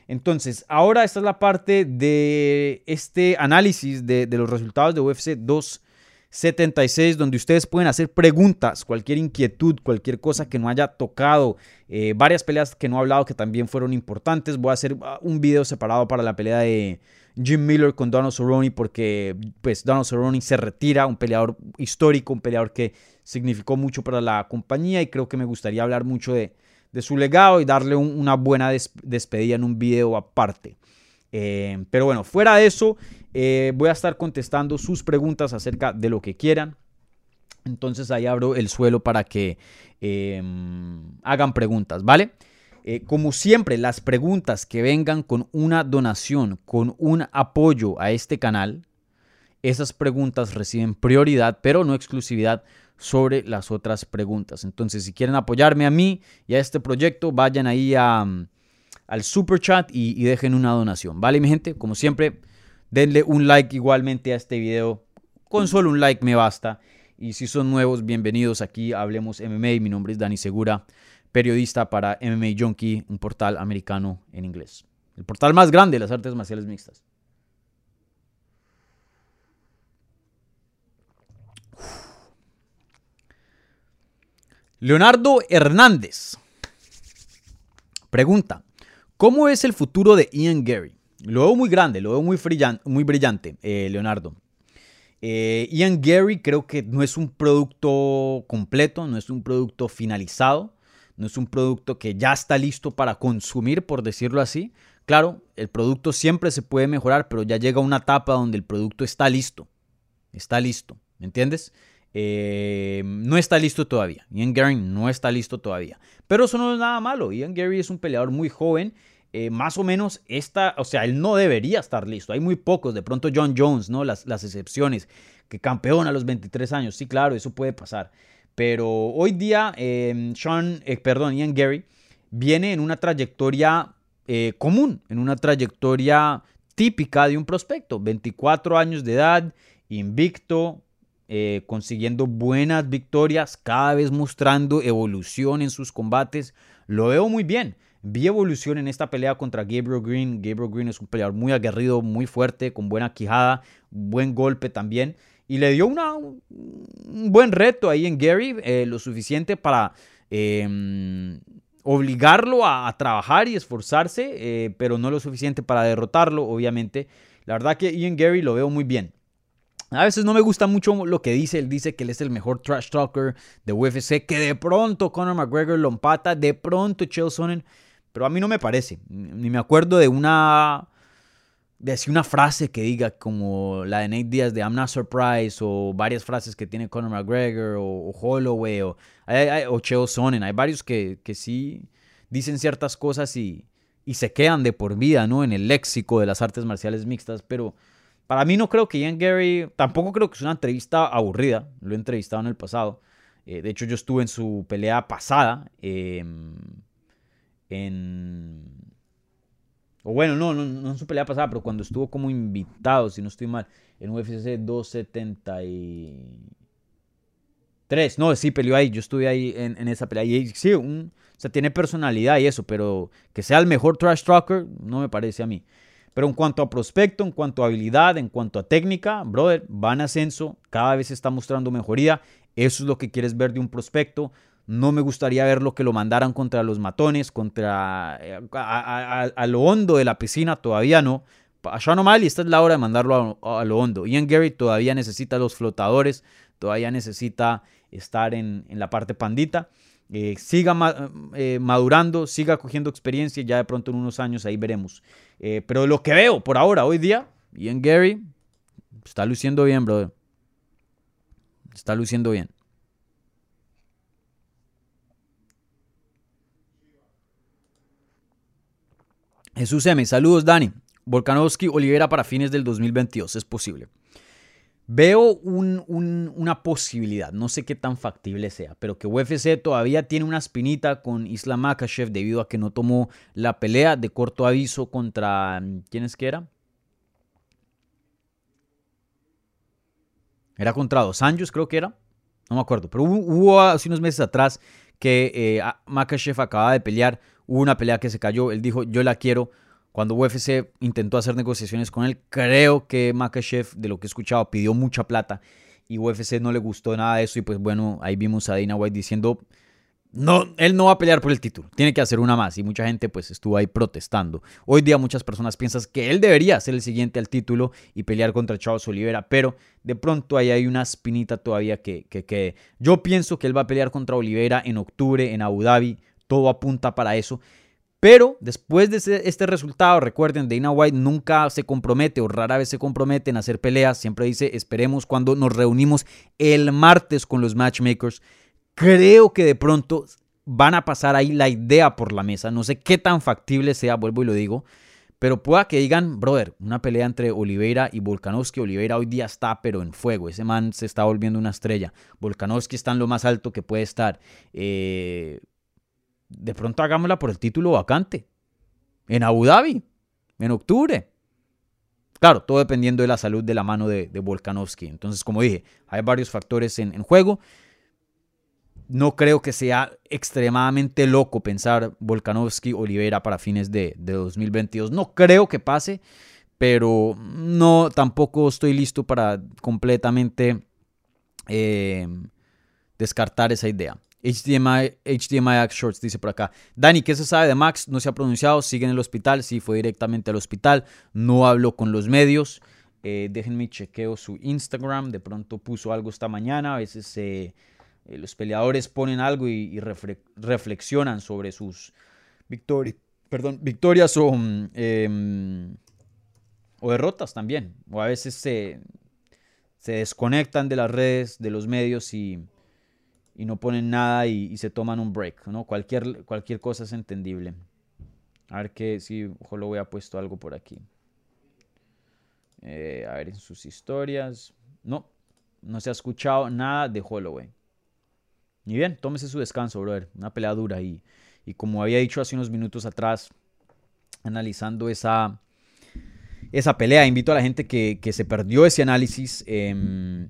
S4: Entonces, ahora esta es la parte de este análisis de, de los resultados de UFC 276. 76, donde ustedes pueden hacer preguntas, cualquier inquietud, cualquier cosa que no haya tocado, eh, varias peleas que no he hablado que también fueron importantes. Voy a hacer ah, un video separado para la pelea de Jim Miller con Donald Cerrone porque pues Donald Cerrone se retira, un peleador histórico, un peleador que significó mucho para la compañía y creo que me gustaría hablar mucho de, su legado y darle una buena despedida en un video aparte. Eh, pero bueno, fuera de eso, eh, voy a estar contestando sus preguntas acerca de lo que quieran. Entonces ahí abro el suelo para que em, hagan preguntas, ¿vale? Eh, como siempre, las preguntas que vengan con una donación, con un apoyo a este canal, esas preguntas reciben prioridad, pero no exclusividad sobre las otras preguntas. Entonces, si quieren apoyarme a mí y a este proyecto, vayan ahí a al super chat y, dejen una donación. ¿Vale, mi gente? Como siempre, denle un like igualmente a este video. Con solo un like me basta. Y si son nuevos, bienvenidos aquí Hablemos MMA. Mi nombre es Dani Segura, periodista para MMA Junkie, un portal americano en inglés. El portal más grande de las artes marciales mixtas. Leonardo Hernández pregunta, ¿Cómo es el futuro de Ian Gary? Lo veo muy grande, lo veo muy, muy brillante, eh, Leonardo. Eh, Ian Gary creo que no es un producto completo, no es un producto finalizado, no es un producto que ya está listo para consumir, por decirlo así. Claro, el producto siempre se puede mejorar, pero ya llega una etapa donde el producto está listo. Está listo, ¿me entiendes? Eh, no está listo todavía. Ian Gary no está listo todavía. Pero eso no es nada malo. Ian Gary es un peleador muy joven. Eh, más o menos esta, o sea, él no debería estar listo. Hay muy pocos, de pronto John Jones, ¿no? Las, las excepciones, que campeón a los 23 años. Sí, claro, eso puede pasar. Pero hoy día, eh, Sean, perdón, Ian Gary viene en una trayectoria común, en una trayectoria típica de un prospecto. 24 años de edad, invicto, eh, consiguiendo buenas victorias, cada vez mostrando evolución en sus combates. Lo veo muy bien. Vi evolución en esta pelea contra Gabriel Green. Gabriel Green es un peleador muy aguerrido, muy fuerte, con buena quijada, buen golpe también. Y le dio una, un buen reto ahí en Gary, eh, lo suficiente para em, obligarlo a, trabajar y esforzarse, eh, pero no lo suficiente para derrotarlo, obviamente. La verdad que Ian Gary lo veo muy bien. A veces no me gusta mucho lo que dice. Él dice que él es el mejor trash talker de UFC. Que de pronto Conor McGregor lo empata. De pronto Chael Sonnen. Pero a mí no me parece. Ni me acuerdo de una. De una frase que diga como la de Nate Diaz de I'm not surprised. O varias frases que tiene Conor McGregor. O, Holloway. O, o Chael Sonnen. Hay varios que, que sí dicen ciertas cosas y, y se quedan de por vida, ¿no? En el léxico de las artes marciales mixtas. Pero para mí no creo que Ian Gary, tampoco creo que es una entrevista aburrida, lo he entrevistado en el pasado. Eh, de hecho, yo estuve en su pelea pasada. Em, en... O bueno, no, no, no en su pelea pasada, pero cuando estuvo como invitado, si no estoy mal, en UFC 273. No, sí, peleó ahí. Yo estuve ahí en, esa pelea. Y sí, o sea, tiene personalidad y eso, pero que sea el mejor trash talker, no me parece a mí. Pero en cuanto a prospecto, en cuanto a habilidad, en cuanto a técnica, brother, va en ascenso, cada vez está mostrando mejoría. Eso es lo que quieres ver de un prospecto. No me gustaría ver lo que lo mandaran contra los matones, contra eh, a, lo hondo de la piscina, todavía no. A Sean y esta es la hora de mandarlo a, lo hondo. Ian Gary todavía necesita los flotadores, todavía necesita estar en la parte pandita. Eh, siga eh, madurando, siga cogiendo experiencia ya de pronto en unos años ahí veremos. Eh, pero lo que veo por ahora, hoy día, Ian Gary está luciendo bien, brother. Está luciendo bien. Jesús M. Saludos, Dani. Volkanovski, Olivera para fines del 2022. Es posible. Veo una posibilidad, no sé qué tan factible sea, pero que UFC todavía tiene una espinita con Islam Makhachev debido a que no tomó la pelea de corto aviso contra... ¿Quién es que era? Era contra Dos Anjos, creo que era. No me acuerdo, pero hubo, hace unos meses atrás que eh, Makhachev acababa de pelear, hubo una pelea que se cayó, él dijo, yo la quiero, cuando UFC intentó hacer negociaciones con él, creo que Makachev, de lo que he escuchado, pidió mucha plata y UFC no le gustó nada de eso. Y pues bueno, ahí vimos a Dana White diciendo, no, él no va a pelear por el título, tiene que hacer una más. Y mucha gente pues estuvo ahí protestando. Hoy día muchas personas piensan que él debería ser el siguiente al título y pelear contra Charles Oliveira, pero de pronto ahí hay una espinita todavía que, que, que yo pienso que él va a pelear contra Oliveira en octubre en Abu Dhabi. Todo apunta para eso. Pero después de este resultado, recuerden, Dana White nunca se compromete o rara vez se compromete en hacer peleas. Siempre dice, esperemos cuando nos reunimos el martes con los matchmakers. Creo que de pronto van a pasar ahí la idea por la mesa. No sé qué tan factible sea, vuelvo y lo digo. Pero pueda que digan, brother, una pelea entre Oliveira y Volkanovski. Oliveira hoy día está, pero en fuego. Ese man se está volviendo una estrella. Volkanovski está en lo más alto que puede estar. Eh, de pronto hagámosla por el título vacante. En Abu Dhabi, en octubre. Claro, todo dependiendo de la salud de la mano de, Volkanovski. Entonces, como dije, hay varios factores en, juego. No creo que sea extremadamente loco pensar Volkanovski Olivera para fines de, 2022. No creo que pase, pero no tampoco estoy listo para completamente eh, descartar esa idea. HDMI, HDMI Shorts dice por acá. Dani, ¿qué se sabe de Max? No se ha pronunciado, sigue en el hospital, sí, fue directamente al hospital, no habló con los medios. Eh, déjenme chequeo su Instagram. De pronto puso algo esta mañana. A veces eh, eh, los peleadores ponen algo y, reflexionan sobre sus perdón, victorias o, mm, em, o derrotas también. O a veces se, se desconectan de las redes, de los medios y, y no ponen nada y, se toman un break. ¿no? Cualquier, cualquier cosa es entendible. A ver que si ojo lo voy a puesto algo por aquí. Eh, a ver en sus historias. No, no se ha escuchado nada de Holloway. Y bien, tómese su descanso, brother. Una pelea dura. Y, y como había dicho hace unos minutos atrás, analizando esa, esa pelea, invito a la gente que, se perdió ese análisis. Em,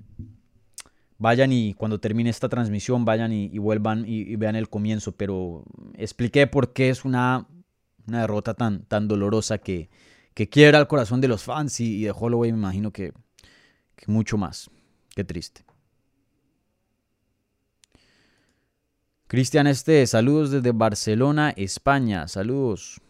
S4: vayan y cuando termine esta transmisión, vayan y, vuelvan y, vean el comienzo. Pero expliqué por qué es una, una derrota tan, tan dolorosa que, que quiera el corazón de los fans y, de Holloway, me imagino que, que mucho más. Qué triste. Cristian Este, saludos desde Barcelona, España. Saludos.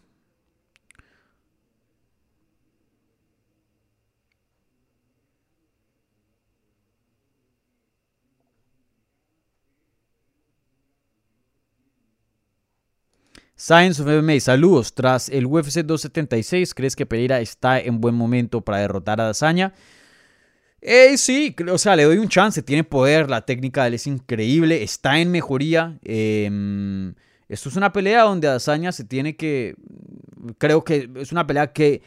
S4: Science of MMA, saludos. Tras el UFC 276, ¿crees que Pereira está en buen momento para derrotar a Dazaña? Eh, sí, o sea, le doy un chance, tiene poder, la técnica de él es increíble, está en mejoría. Em, esto es una pelea donde Adazaña se tiene que, creo que es una pelea que,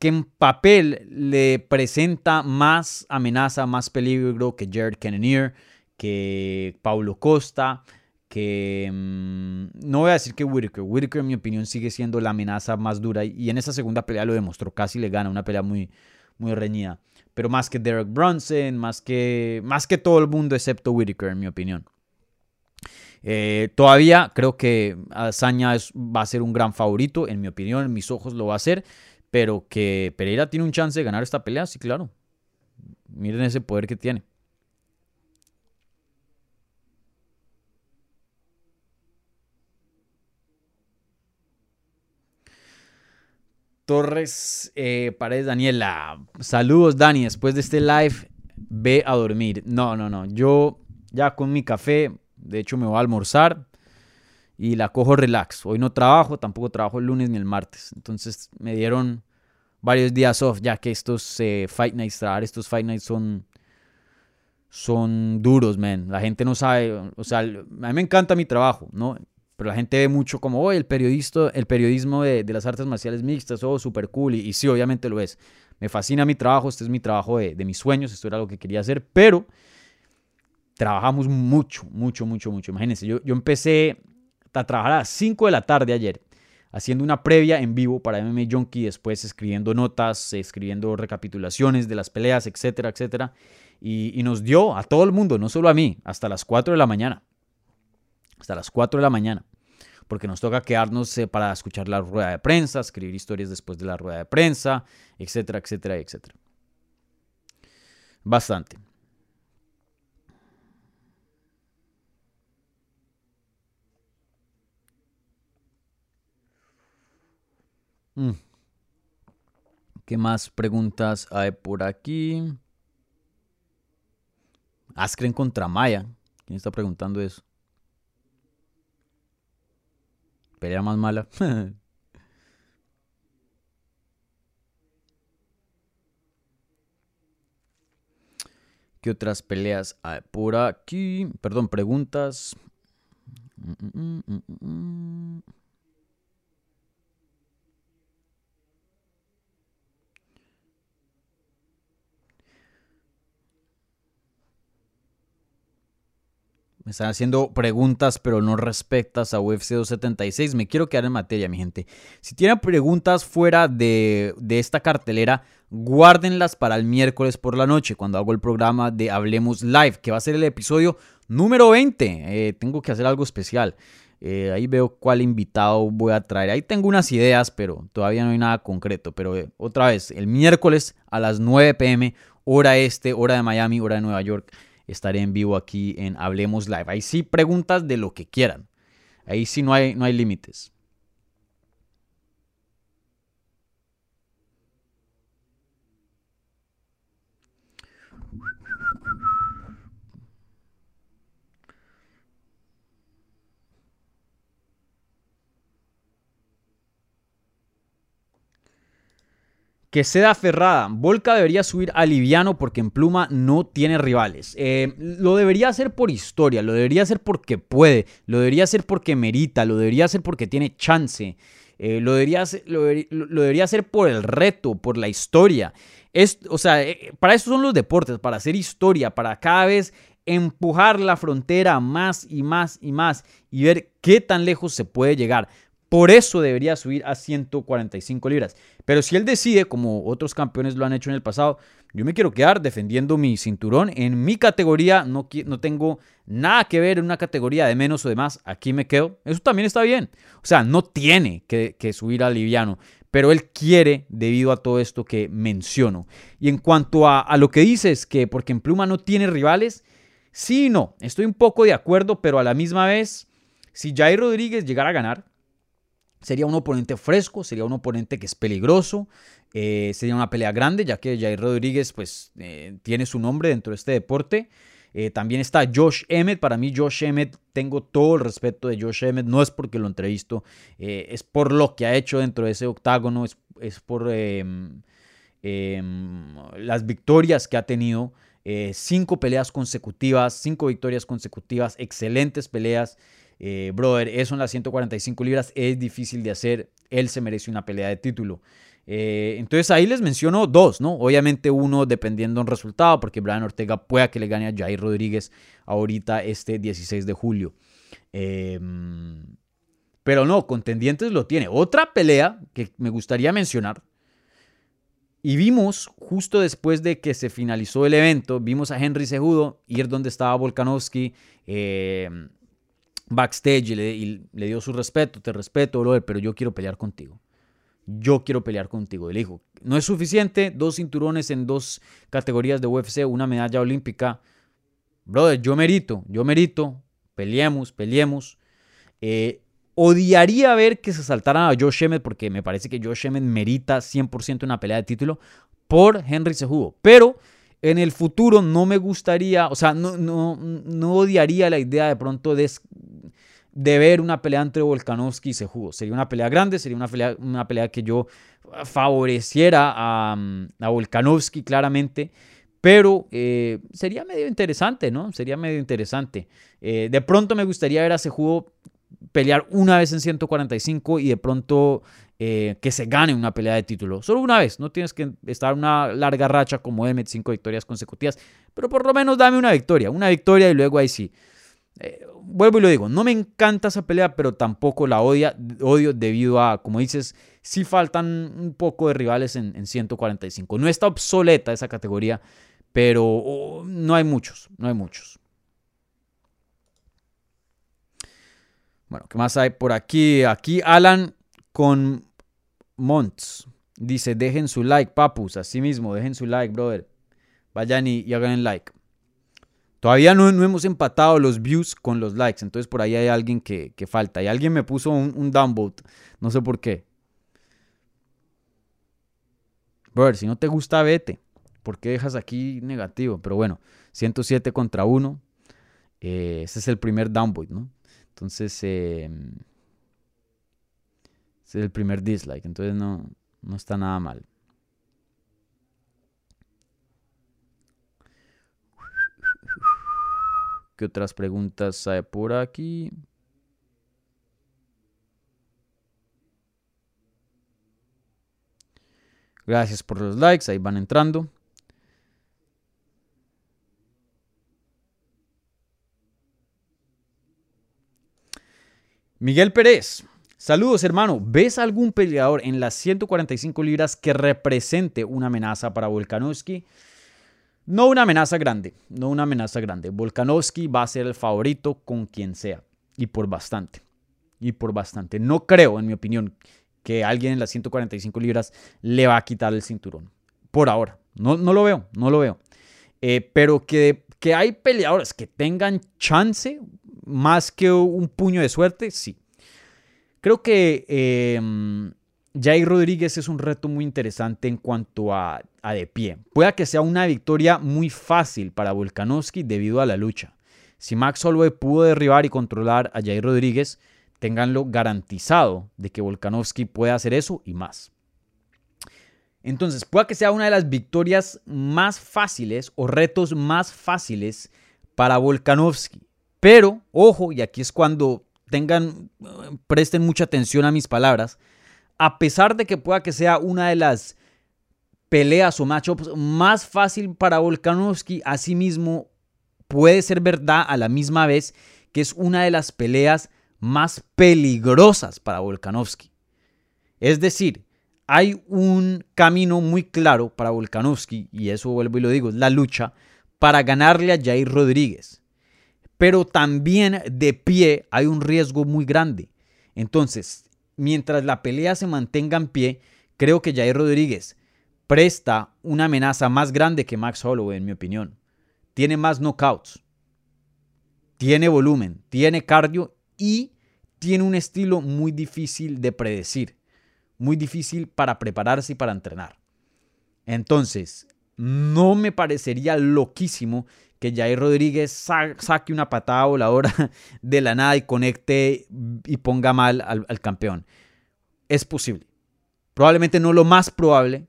S4: que en papel le presenta más amenaza, más peligro que Jared Cannonier, que Paulo Costa, que em, no voy a decir que Whitaker. Whitaker, en mi opinión, sigue siendo la amenaza más dura y en esa segunda pelea lo demostró, casi le gana, una pelea muy, muy reñida pero más que Derek Brunson, más que, más que todo el mundo excepto Whitaker, en mi opinión. Eh, todavía creo que Azaña va a ser un gran favorito, en mi opinión, en mis ojos lo va a ser, pero que Pereira tiene un chance de ganar esta pelea, sí, claro. Miren ese poder que tiene. Torres eh, Paredes Daniela. Saludos, Dani. Después de este live, ve a dormir. No, no, no. Yo ya con mi café, de hecho, me voy a almorzar y la cojo relax. Hoy no trabajo, tampoco trabajo el lunes ni el martes. Entonces me dieron varios días off, ya que estos eh, Fight Nights, estos Fight Nights son, son duros, man. La gente no sabe, o sea, a mí me encanta mi trabajo, ¿no? Pero la gente ve mucho como, hoy el, periodista, el periodismo de, las artes marciales mixtas, oh, súper cool, y, sí, obviamente lo es. Me fascina mi trabajo, este es mi trabajo de, mis sueños, esto era lo que quería hacer, pero trabajamos mucho, mucho, mucho, mucho. Imagínense, yo, yo empecé a trabajar a las 5 de la tarde ayer, haciendo una previa en vivo para MMA Junkie, después escribiendo notas, escribiendo recapitulaciones de las peleas, etcétera, etcétera. Y, y, nos dio a todo el mundo, no solo a mí, hasta las 4 de la mañana hasta las 4 de la mañana, porque nos toca quedarnos eh, para escuchar la rueda de prensa, escribir historias después de la rueda de prensa, etcétera, etcétera, etcétera. Bastante. Mm. ¿Qué más preguntas hay por aquí? Askren contra Maya. ¿Quién está preguntando eso? Pelea más mala. ¿Qué otras peleas hay por aquí? Perdón, preguntas. Mm, mm, mm, Me están haciendo preguntas, pero no respectas a UFC 276. Me quiero quedar en materia, mi gente. Si tienen preguntas fuera de, esta cartelera, guárdenlas para el miércoles por la noche, cuando hago el programa de Hablemos Live, que va a ser el episodio número 20. Eh, tengo que hacer algo especial. Eh, ahí veo cuál invitado voy a traer. Ahí tengo unas ideas, pero todavía no hay nada concreto. Pero eh, otra vez, el miércoles a las 9 pm, hora este, hora de Miami, hora de Nueva York estaré en vivo aquí en Hablemos Live. Ahí sí preguntas de lo que quieran. Ahí sí no hay, no hay límites. Que seda Ferrada. Volca debería subir a Liviano porque en Pluma no tiene rivales. Eh, lo debería hacer por historia, lo debería hacer porque puede, lo debería hacer porque merita, lo debería hacer porque tiene chance. Eh, lo, debería hacer, lo, debería hacer por el reto, por la historia. Es, o sea, eh, para eso son los deportes, para hacer historia, para cada vez empujar la frontera más y más y más y ver qué tan lejos se puede llegar. Por eso debería subir a 145 libras. Pero si él decide, como otros campeones lo han hecho en el pasado, yo me quiero quedar defendiendo mi cinturón en mi categoría. No, no tengo nada que ver en una categoría de menos o de más. Aquí me quedo. Eso también está bien. O sea, no tiene que, subir a liviano. Pero él quiere debido a todo esto que menciono. Y en cuanto a, a lo que dices, que porque en Pluma no tiene rivales, sí y no. Estoy un poco de acuerdo, pero a la misma vez, si Jair Rodríguez llegara a ganar, Sería un oponente fresco, sería un oponente que es peligroso, eh, sería una pelea grande, ya que Jair Rodríguez pues, eh, tiene su nombre dentro de este deporte. Eh, también está Josh Emmett. Para mí, Josh Emmett, tengo todo el respeto de Josh Emmett. No es porque lo entrevisto, es por lo que ha hecho dentro de ese octágono, es, es por em, las victorias que ha tenido. cinco peleas consecutivas, cinco victorias consecutivas, excelentes peleas. Eh, brother, eso en las 145 libras es difícil de hacer. Él se merece una pelea de título. Eh, entonces ahí les menciono dos, ¿no? Obviamente uno dependiendo del resultado, porque Brian Ortega pueda que le gane a Jair Rodríguez ahorita este 16 de julio. Em, pero no, contendientes lo tiene. Otra pelea que me gustaría mencionar. Y vimos, justo después de que se finalizó el evento, vimos a Henry Cejudo ir donde estaba Volkanovski. Eh, backstage y le, dio su respeto, te respeto, brother, pero yo quiero pelear contigo. Yo quiero pelear contigo. Él dijo, no es suficiente, dos cinturones en dos categorías de UFC, una medalla olímpica. Brother, yo merito, yo merito, peleemos, peleemos. Eh, odiaría ver que se saltaran a Josh Emmett porque me parece que Josh Emmett merita 100% una pelea de título por Henry Cejudo. Pero en el futuro no me gustaría, o sea, no, no, no odiaría la idea de pronto de, de ver una pelea entre Volkanovski y Sejudo. Sería una pelea grande, sería una pelea, una pelea que yo favoreciera a, a Volkanovski claramente. Pero eh, sería medio interesante, ¿no? Sería medio interesante. Eh, de pronto me gustaría ver a Sejudo pelear una vez en 145 y de pronto eh, que se gane una pelea de título. Solo una vez, no tienes que estar una larga racha como Emmet, cinco victorias consecutivas, pero por lo menos dame una victoria, una victoria y luego ahí sí vuelvo y lo digo, no me encanta esa pelea, pero tampoco la odia, odio debido a, como dices, sí faltan un poco de rivales en, 145. No está obsoleta esa categoría, pero oh, no hay muchos, no hay muchos. Bueno, ¿qué más hay por aquí? Aquí Alan con Monts dice, dejen su like, papus, así mismo, dejen su like, brother. Vayan y hagan el like. Todavía no, hemos empatado los views con los likes, entonces por ahí hay alguien que, falta. Y alguien me puso un, un downvote, no sé por qué. Brother, si no te gusta, vete. ¿Por qué dejas aquí negativo? Pero bueno, 107 contra 1. Eh, ese es el primer downvote, ¿no? Entonces, em, ese es el primer dislike. Entonces no, no está nada mal. ¿Qué otras preguntas hay por aquí? Gracias por los likes, ahí van entrando. Miguel Pérez, saludos hermano. ¿Ves algún peleador en las 145 libras que represente una amenaza para Volkanovski? No una amenaza grande, no una amenaza grande. Volkanovski va a ser el favorito con quien sea y por bastante. Y por bastante. No creo, en mi opinión, que alguien en las 145 libras le va a quitar el cinturón. Por ahora. No, no lo veo, no lo veo. Eh, pero que, que hay peleadores que tengan chance más que un puño de suerte, sí. Creo que eh, Jair Rodríguez es un reto muy interesante en cuanto a de pie. Pueda que sea una victoria muy fácil para Volkanovski debido a la lucha. Si Max Holloway pudo derribar y controlar a Jair Rodríguez, ténganlo garantizado de que Volkanovski puede hacer eso y más. Entonces, puede que sea una de las victorias más fáciles o retos más fáciles para Volkanovski. Pero, ojo, y aquí es cuando tengan, presten mucha atención a mis palabras, a pesar de que pueda que sea una de las peleas o matchups más fácil para Volkanovski, asimismo puede ser verdad a la misma vez que es una de las peleas más peligrosas para Volkanovski. Es decir, hay un camino muy claro para Volkanovski, y eso vuelvo y lo digo, es la lucha para ganarle a Jair Rodríguez. Pero también de pie hay un riesgo muy grande. Entonces, mientras la pelea se mantenga en pie, creo que Jair Rodríguez presta una amenaza más grande que Max Holloway, en mi opinión. Tiene más knockouts, tiene volumen, tiene cardio y tiene un estilo muy difícil de predecir, muy difícil para prepararse y para entrenar. Entonces, no me parecería loquísimo que Jair Rodríguez saque una patada voladora de la nada y conecte y ponga mal al, al campeón. Es posible. Probablemente no lo más probable,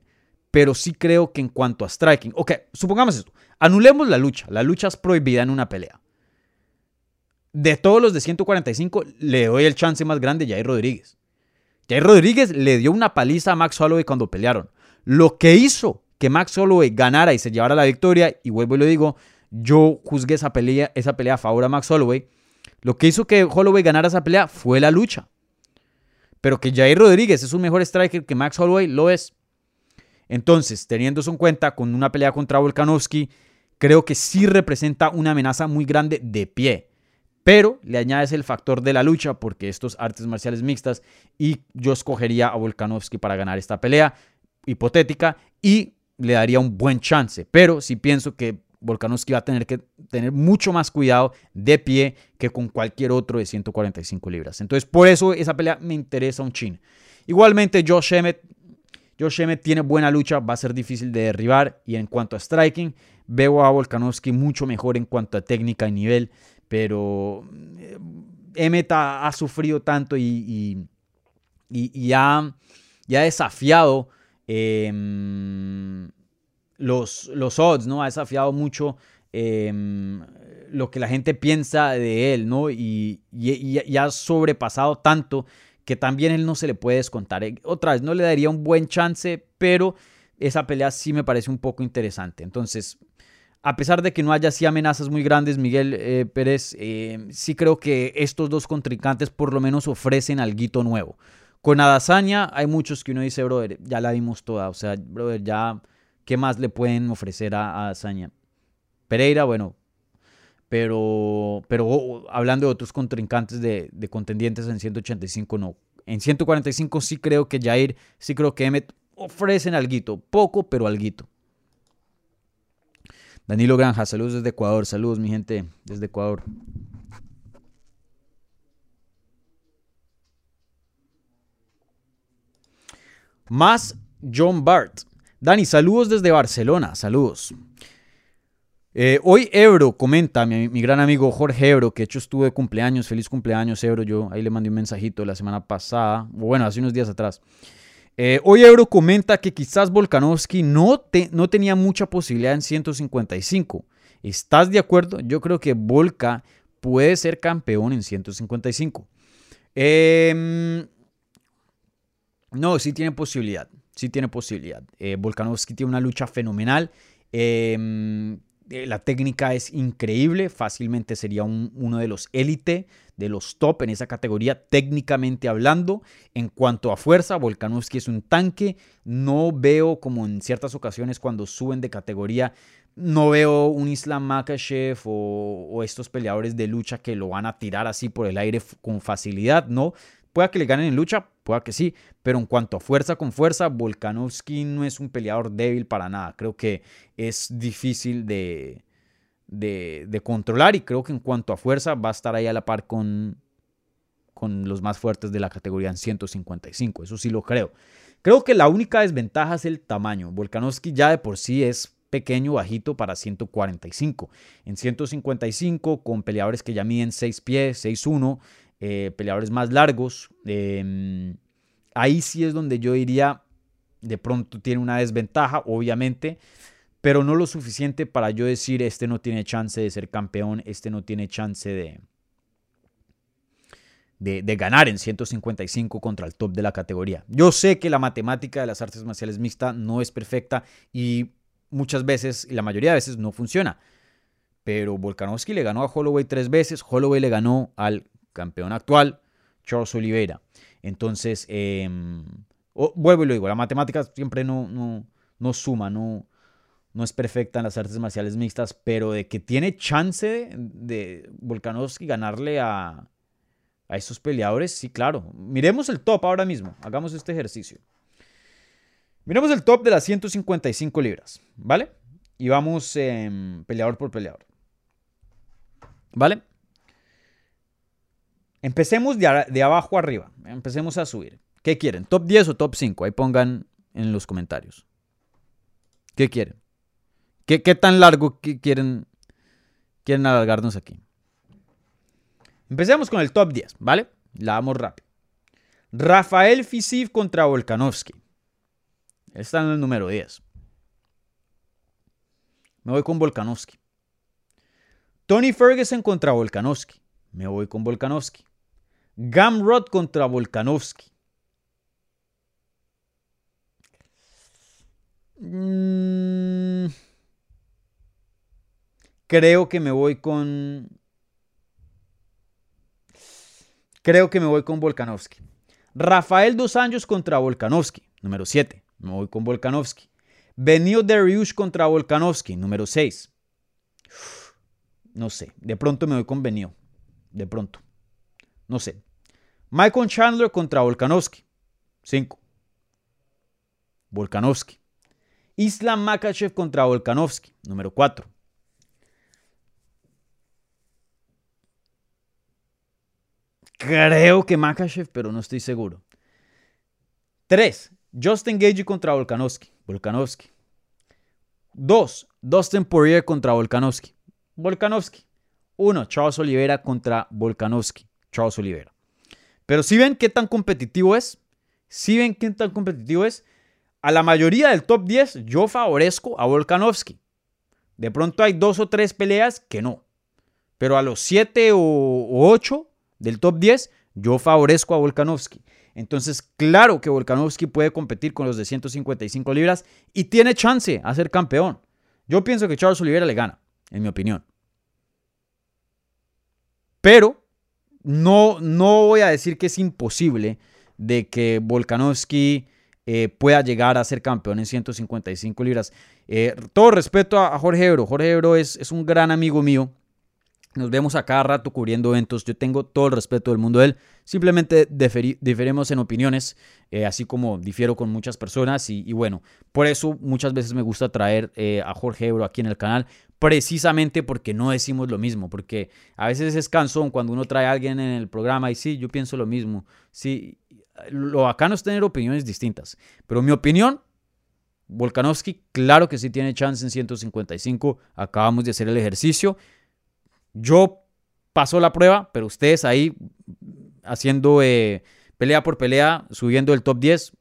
S4: pero sí creo que en cuanto a striking, ok, supongamos esto, anulemos la lucha, la lucha es prohibida en una pelea. De todos los de 145, le doy el chance más grande a Jair Rodríguez. Jair Rodríguez le dio una paliza a Max Holloway cuando pelearon. Lo que hizo que Max Holloway ganara y se llevara la victoria, y vuelvo y lo digo, yo juzgué esa pelea, esa pelea a favor a Max Holloway. Lo que hizo que Holloway ganara esa pelea fue la lucha. Pero que Jair Rodríguez es un mejor striker que Max Holloway, lo es. Entonces, teniendo eso en cuenta, con una pelea contra Volkanovski, creo que sí representa una amenaza muy grande de pie. Pero le añades el factor de la lucha, porque estos artes marciales mixtas, y yo escogería a Volkanovski para ganar esta pelea hipotética y le daría un buen chance. Pero sí pienso que Volkanovski va a tener que tener mucho más cuidado de pie que con cualquier otro de 145 libras. Entonces, por eso esa pelea me interesa un chin. Igualmente, Josh Emmett, Josh Emmett tiene buena lucha, va a ser difícil de derribar. Y en cuanto a striking, veo a Volkanovski mucho mejor en cuanto a técnica y nivel. Pero eh, Emmett ha, sufrido tanto y, y, ha, desafiado. Em, los, los odds, ¿no? Ha desafiado mucho em, lo que la gente piensa de él, ¿no? Y, y, ha sobrepasado tanto que también él no se le puede descontar. Eh, otra vez, no le daría un buen chance, pero esa pelea sí me parece un poco interesante. Entonces, a pesar de que no haya así amenazas muy grandes, Miguel eh, Pérez, eh, sí creo que estos dos contrincantes por lo menos ofrecen algo nuevo. Con Adazaña hay muchos que uno dice, brother, ya la vimos toda. O sea, brother, ya ¿Qué más le pueden ofrecer a, a Pereira, bueno, pero, pero hablando de otros contrincantes de, contendientes en 185, no. En 145 sí creo que Jair, sí creo que Emmet ofrecen algo, poco, pero algo. Danilo Granja, saludos desde Ecuador, saludos mi gente desde Ecuador. Más John Bart. Dani, saludos desde Barcelona, saludos. Eh, hoy Ebro comenta, mi, gran amigo Jorge Ebro, que de hecho estuve de cumpleaños, feliz cumpleaños Ebro, yo ahí le mandé un mensajito la semana pasada, bueno, hace unos días atrás. Eh, hoy Ebro comenta que quizás Volkanovski no, tenía mucha posibilidad en 155. ¿Estás de acuerdo? Yo creo que Volka puede ser campeón en 155. Em, no, sí tiene posibilidad sí tiene posibilidad. Eh, Volkanovski tiene una lucha fenomenal. Em, eh, la técnica es increíble, fácilmente sería uno de los élite, de los top en esa categoría, técnicamente hablando. En cuanto a fuerza, Volkanovski es un tanque. No veo como en ciertas ocasiones cuando suben de categoría, no veo un Islam Makashev o, o estos peleadores de lucha que lo van a tirar así por el aire con facilidad, ¿no? Pueda que le ganen en lucha, que sí, pero en cuanto a fuerza con fuerza, Volkanovski no es un peleador débil para nada. Creo que es difícil de, de, controlar y creo que en cuanto a fuerza va a estar ahí a la par con, con los más fuertes de la categoría en 155. Eso sí lo creo. Creo que la única desventaja es el tamaño. Volkanovski ya de por sí es pequeño, bajito para 145. En 155, con peleadores que ya miden 6 pies, 6'1, eh, peleadores más largos. Em, ahí sí es donde yo diría, de pronto tiene una desventaja, obviamente, pero no lo suficiente para yo decir, este no tiene chance de ser campeón, este no tiene chance de, de, ganar en 155 contra el top de la categoría. Yo sé que la matemática de las artes marciales mixtas no es perfecta y muchas veces, y la mayoría de veces, no funciona. Pero Volkanovski le ganó a Holloway tres veces, Holloway le ganó al campeón actual, Charles Oliveira. Entonces, em, vuelvo y lo digo, la matemática siempre no, no, no suma, no, no es perfecta en las artes marciales mixtas, pero de que tiene chance de Volkanovski ganarle a, a estos peleadores, sí, claro. Miremos el top ahora mismo. Hagamos este ejercicio. Miremos el top de las 155 libras, ¿vale? Y vamos em, peleador por peleador. ¿Vale? Empecemos de, abajo arriba. Empecemos a subir. ¿Qué quieren? ¿Top 10 o top 5? Ahí pongan en los comentarios. ¿Qué quieren? ¿Qué, tan largo quieren, quieren alargarnos aquí? Empecemos con el top 10, ¿vale? La vamos rápido. Rafael Fisiv contra Volkanovski. Está en el número 10. Me voy con Volkanovski. Tony Ferguson contra Volkanovski. Me voy con Volkanovski. Gamrod contra Volkanovski. Mm. creo que me voy con Creo que me voy con Volkanovski. Rafael Dos Anjos contra Volkanovski, número 7. Me voy con Volkanovski. Benio Dariush contra Volkanovski, número 6. No sé, de pronto me voy con Benio. De pronto. No sé. Michael Chandler contra Volkanovski, 5. Volkanovski. Islam Makachev contra Volkanovski, número 4. Creo que Makachev, pero no estoy seguro. 3. Justin Gage contra Volkanovski. Volkanovski. 2. Dustin Poirier contra Volkanovski. Volkanovski. 1. Charles Oliveira contra Volkanovski. Charles Oliveira. Pero si ven qué tan competitivo es, si ven qué tan competitivo es, a la mayoría del top 10 yo favorezco a Volkanovski. De pronto hay dos o tres peleas que no. Pero a los 7 o 8 del top 10, yo favorezco a Volkanovski. Entonces, claro que Volkanovski puede competir con los de 155 libras y tiene chance a ser campeón. Yo pienso que Charles Oliveira le gana, en mi opinión. Pero no, no voy a decir que es imposible de que Volkanovski eh, pueda llegar a ser campeón en 155 libras. Eh, todo respeto a, Jorge Ebro. Jorge Ebro es, un gran amigo mío. Nos vemos a cada rato cubriendo eventos. Yo tengo todo el respeto del mundo de él. Simplemente diferimos en opiniones, eh, así como difiero con muchas personas. Y, bueno, por eso muchas veces me gusta traer a Jorge Ebro aquí en el canal, precisamente porque no decimos lo mismo. Porque a veces es cansón cuando uno trae a alguien en el programa y sí, yo pienso lo mismo. Sí, lo bacano es tener opiniones distintas. Pero mi opinión Volkanovski, claro que sí tiene chance en 155. Acabamos de hacer el ejercicio. Yo paso la prueba, pero ustedes ahí haciendo eh, pelea por pelea, subiendo el top 10,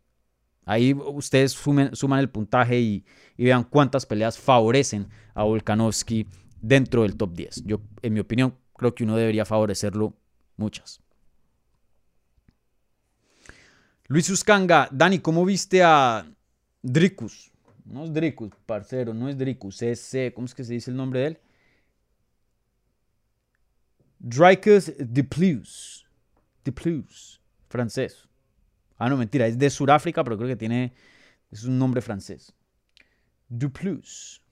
S4: ahí ustedes suman el puntaje y, vean cuántas peleas favorecen a Volkanovski dentro del top 10. Yo, en mi opinión, creo que uno debería favorecerlo muchas. Luis Uscanga, Dani, ¿cómo viste a Dricus? No es Dricus, parcero, no es Dricus, es, eh, ¿cómo es que se dice el nombre de él? Dricus de Plus. De Plus. Francés. Ah, no, mentira. Es de Sudáfrica, pero creo que tiene. Es un nombre francés. Duplus.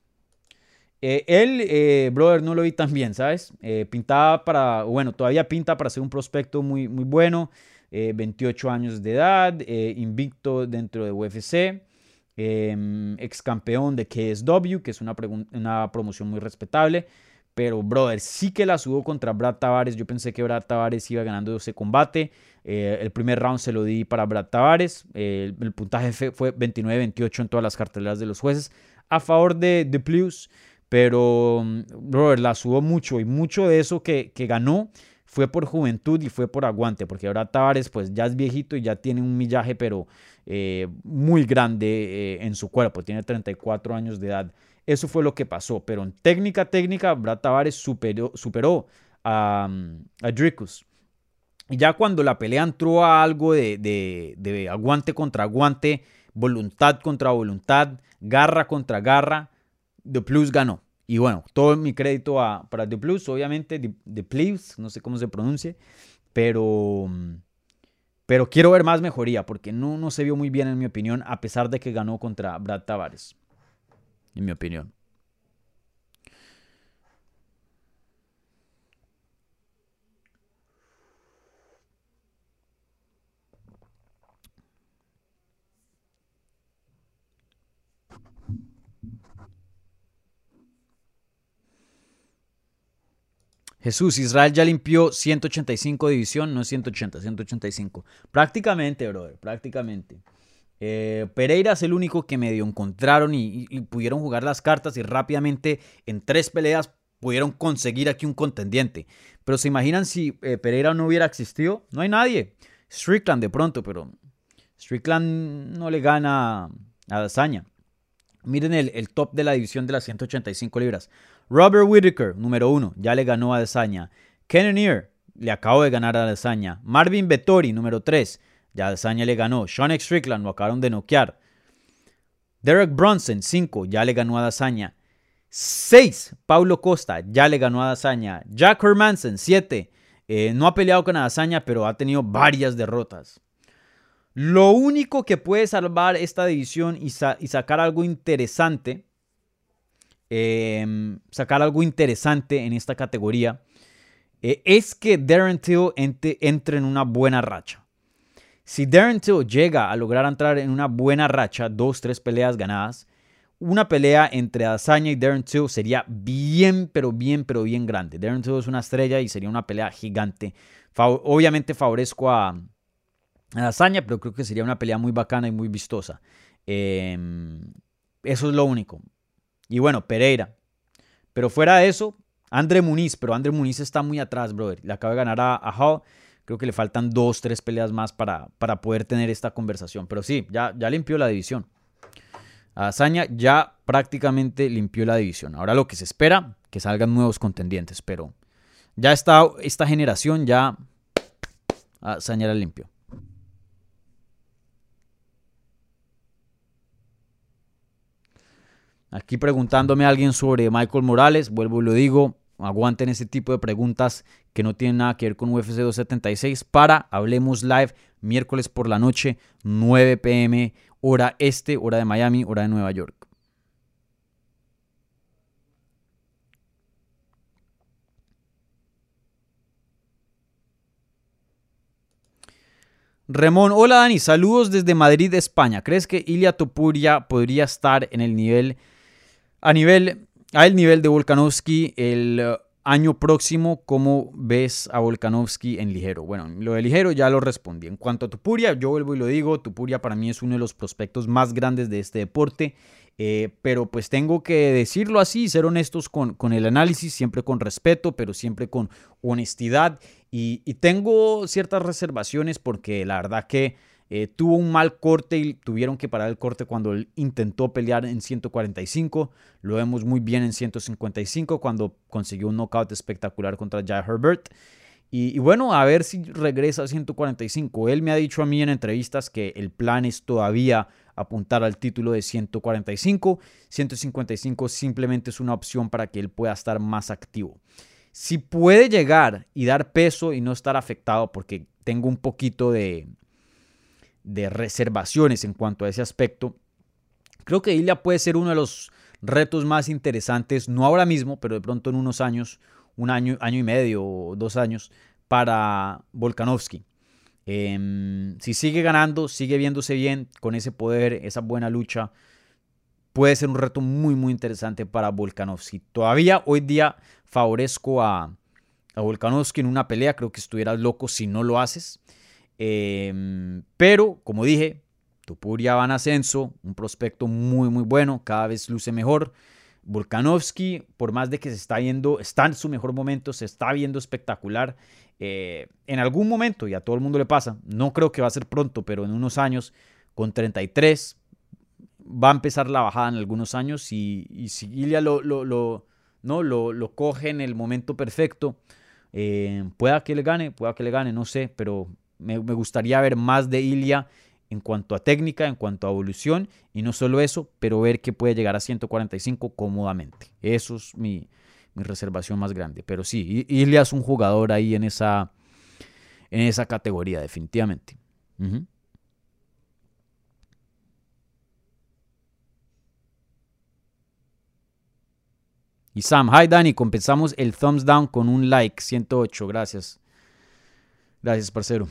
S4: Eh, él, eh, brother, no lo vi tan bien, ¿sabes? Eh, pintaba para. Bueno, todavía pinta para ser un prospecto muy, muy bueno. 28 años de edad. invicto dentro de UFC. Em, ex campeón de KSW, que es una, una promoción muy respetable. Pero, brother, sí que la subo contra Brad Tavares. Yo pensé que Brad Tavares iba ganando ese combate. Eh, el primer round se lo di para Brad Tavares. Eh, el puntaje fue 29-28 en todas las carteleras de los jueces a favor de The Plus. Pero, brother, la subo mucho. Y mucho de eso que, que ganó fue por juventud y fue por aguante, porque ahora Tavares pues ya es viejito y ya tiene un millaje pero eh, muy grande en su cuerpo, tiene 34 años de edad. Eso fue lo que pasó, pero en técnica, técnica, Brad Tavares superó, superó a, a Dricus. Y ya cuando la pelea entró a algo de, de aguante contra aguante, voluntad contra voluntad, garra contra garra, The Plus ganó. Y bueno, todo mi crédito a, para The Plus, obviamente, The, Plus, no sé cómo se pronuncie, pero, pero quiero ver más mejoría porque no, no se vio muy bien en mi opinión, a pesar de que ganó contra Brad Tavares, en mi opinión. Jesús, Israel ya limpió 185 división, no 180, 185. Prácticamente, brother, prácticamente. Eh, Pereira es el único que medio encontraron y, pudieron jugar las cartas y rápidamente en tres peleas pudieron conseguir aquí un contendiente. Pero se imaginan si eh, Pereira no hubiera existido, no hay nadie. Strickland de pronto, pero Strickland no le gana a Dazaña. Miren el, top de la división de las 185 libras. Robert Whittaker, número uno, ya le ganó a Dazaña. Kenneneer, le acabo de ganar a Dazaña. Marvin Vettori, número 3 ya Yazaña le ganó. Sean Strickland lo acabaron de noquear. Derek Bronson, 5, ya le ganó a Dazaña. 6, Paulo Costa, ya le ganó a Dazaña. Jack Hermanson, 7, eh, no ha peleado con Dazaña, pero ha tenido varias derrotas. Lo único que puede salvar esta división y, sacar algo interesante, em, sacar algo interesante en esta categoría, eh, es que Darren Till entre en una buena racha. Si Darren Till llega a lograr entrar en una buena racha, dos, tres peleas ganadas, una pelea entre Azaña y Darren Till sería bien, pero bien, pero bien grande. Darren Till es una estrella y sería una pelea gigante. obviamente favorezco a, Azaña, pero creo que sería una pelea muy bacana y muy vistosa. Em, eso es lo único. Y bueno, Pereira. Pero fuera de eso, André Muniz, pero André Muniz está muy atrás, brother. Le acaba de ganar a, a Hall. Creo que le faltan dos, tres peleas más para, para poder tener esta conversación. Pero sí, ya, ya limpió la división. Azaña ya prácticamente limpió la división. Ahora lo que se espera, que salgan nuevos contendientes. Pero ya está esta generación, ya Azaña la limpió. Aquí preguntándome a alguien sobre Michael Morales, vuelvo y lo digo, aguanten ese tipo de preguntas que no tienen nada que ver con UFC 276 para Hablemos Live miércoles por la noche, 9 pm, hora este, hora de Miami, hora de Nueva York. Ramón, hola Dani, saludos desde Madrid, España. ¿Crees que Ilia Topuria podría estar en el nivel a nivel, a el nivel de Volkanovski, el uh, año próximo, ¿cómo ves a Volkanovski en ligero? Bueno, lo de ligero ya lo respondí. En cuanto a Tupuria, yo vuelvo y lo digo, Tupuria para mí es uno de los prospectos más grandes de este deporte. Eh, pero pues tengo que decirlo así, ser honestos con, con, el análisis, siempre con respeto, pero siempre con honestidad. Y tengo ciertas reservaciones porque la verdad que eh, tuvo un mal corte y tuvieron que parar el corte cuando él intentó pelear en 145. Lo vemos muy bien en 155 cuando consiguió un knockout espectacular contra Jai Herbert. Y, bueno, a ver si regresa a 145. Él me ha dicho a mí en entrevistas que el plan es todavía apuntar al título de 145. 155 simplemente es una opción para que él pueda estar más activo. Si puede llegar y dar peso y no estar afectado, porque tengo un poquito de, de reservaciones en cuanto a ese aspecto. Creo que Ilya puede ser uno de los retos más interesantes, no ahora mismo, pero de pronto en unos años, un año, año y medio o dos años, para Volkanovski. Em, si sigue ganando, sigue viéndose bien con ese poder, esa buena lucha, puede ser un reto muy, muy interesante para Volkanovski. Todavía hoy día favorezco a, a Volkanovski en una pelea, creo que estuvieras loco si no lo haces. Em, pero, como dije, Tupuria va en ascenso, un prospecto muy, muy bueno, cada vez luce mejor. Volkanovski, por más de que se está viendo, está en su mejor momento, se está viendo espectacular. Eh, en algún momento, y a todo el mundo le pasa, no creo que va a ser pronto, pero en unos años, con 33, va a empezar la bajada en algunos años y, si Ilya lo, lo, ¿no? lo, coge en el momento perfecto, eh, pueda que le gane, pueda que le gane, no sé, pero me, gustaría ver más de Ilya en cuanto a técnica, en cuanto a evolución, y no solo eso, pero ver que puede llegar a 145 cómodamente. Eso es mi, reservación más grande. Pero sí, Ilya es un jugador ahí en esa, en esa categoría, definitivamente. Y Sam, hi Dani, compensamos el thumbs down con un like, 108, gracias. Gracias, parcero.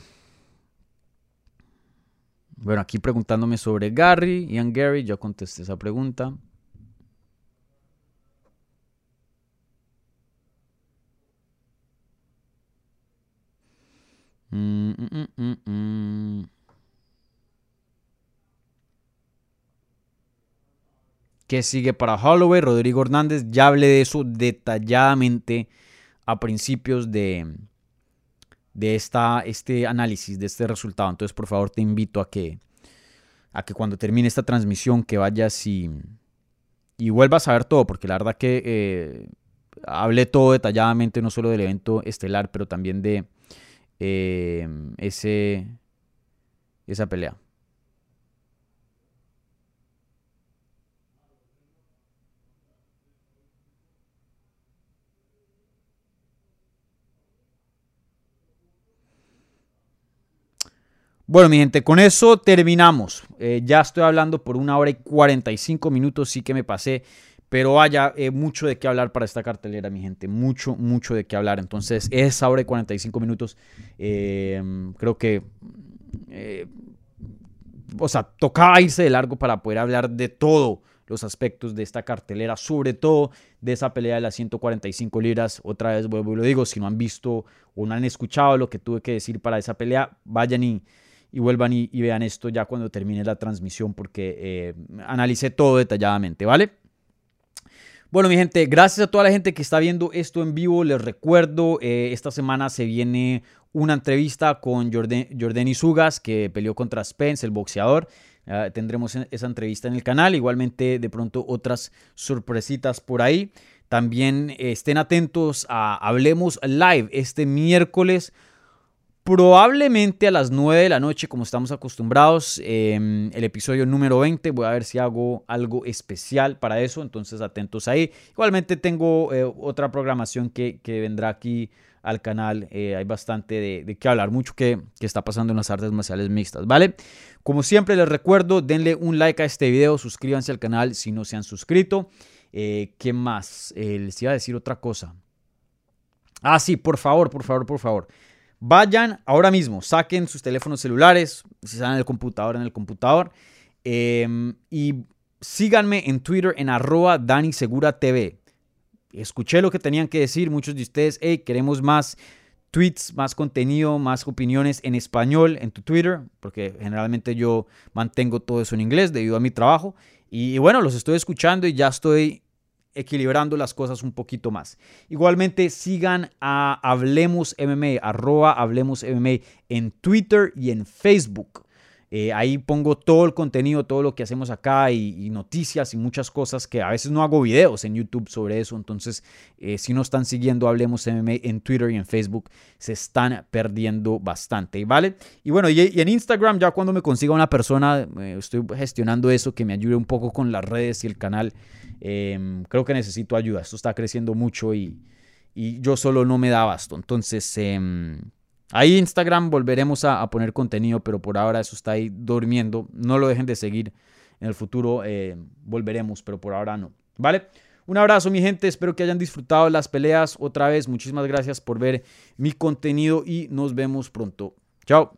S4: Bueno, aquí preguntándome sobre Gary, Ian Gary, ya contesté esa pregunta. Mm, mm, mm, ¿Qué sigue para Holloway? Rodrigo Hernández, ya hablé de eso detalladamente a principios de, de esta, este análisis, de este resultado. Entonces, por favor, te invito a que, a que cuando termine esta transmisión, que vayas y, y vuelvas a ver todo, porque la verdad que eh, hablé todo detalladamente, no solo del evento estelar, pero también de eh, ese, esa pelea. Bueno, mi gente, con eso terminamos. Eh, ya estoy hablando por una hora y 45 minutos, sí que me pasé. Pero haya eh, mucho de qué hablar para esta cartelera, mi gente. Mucho, mucho de qué hablar. Entonces, esa hora y 45 minutos, eh, creo que. o sea, tocaba irse de largo para poder hablar de todos los aspectos de esta cartelera, sobre todo de esa pelea de las 145 libras. Otra vez vuelvo y lo digo, si no han visto o no han escuchado lo que tuve que decir para esa pelea, vayan y y vuelvan y, vean esto ya cuando termine la transmisión porque eh, analicé todo detalladamente, ¿vale? Bueno, mi gente, gracias a toda la gente que está viendo esto en vivo. Les recuerdo, eh, esta semana se viene una entrevista con Jordan, Sugas, que peleó contra Spence, el boxeador. tendremos esa entrevista en el canal. Igualmente, de pronto, otras sorpresitas por ahí. También eh, estén atentos a Hablemos Live este miércoles probablemente a las 9 de la noche, como estamos acostumbrados, em, el episodio número 20. Voy a ver si hago algo especial para eso, entonces atentos ahí. Igualmente tengo eh, otra programación que, vendrá aquí al canal. Eh, hay bastante de, qué hablar, mucho que, que, está pasando en las artes marciales mixtas, ¿vale? Como siempre les recuerdo, denle un like a este video, suscríbanse al canal si no se han suscrito. Eh, ¿Qué más? les iba a decir otra cosa. Ah, sí, por favor, por favor, por favor. Vayan ahora mismo, saquen sus teléfonos celulares, si están en el computador, en el computador, em, y síganme en Twitter en arroba Dani Segura TV. Escuché lo que tenían que decir muchos de ustedes, hey, queremos más tweets, más contenido, más opiniones en español en tu Twitter, porque generalmente yo mantengo todo eso en inglés debido a mi trabajo. y bueno, los estoy escuchando y ya estoy equilibrando las cosas un poquito más. Igualmente sigan a Hablemos MMA, arroba Hablemos MMA en Twitter y en Facebook. Eh, ahí pongo todo el contenido, todo lo que hacemos acá y, noticias y muchas cosas que a veces no hago videos en YouTube sobre eso. Entonces, eh, si no están siguiendo Hablemos en Twitter y en Facebook, se están perdiendo bastante. ¿Vale? Y bueno, y, en Instagram, ya cuando me consiga una persona, eh, estoy gestionando eso, que me ayude un poco con las redes y el canal. Em, creo que necesito ayuda. Esto está creciendo mucho y, y yo solo no me da abasto. Entonces, em, ahí Instagram volveremos a, poner contenido, pero por ahora eso está ahí durmiendo. No lo dejen de seguir. En el futuro eh, volveremos, pero por ahora no. ¿Vale? Un abrazo, mi gente. Espero que hayan disfrutado las peleas otra vez. Muchísimas gracias por ver mi contenido y nos vemos pronto. Chao.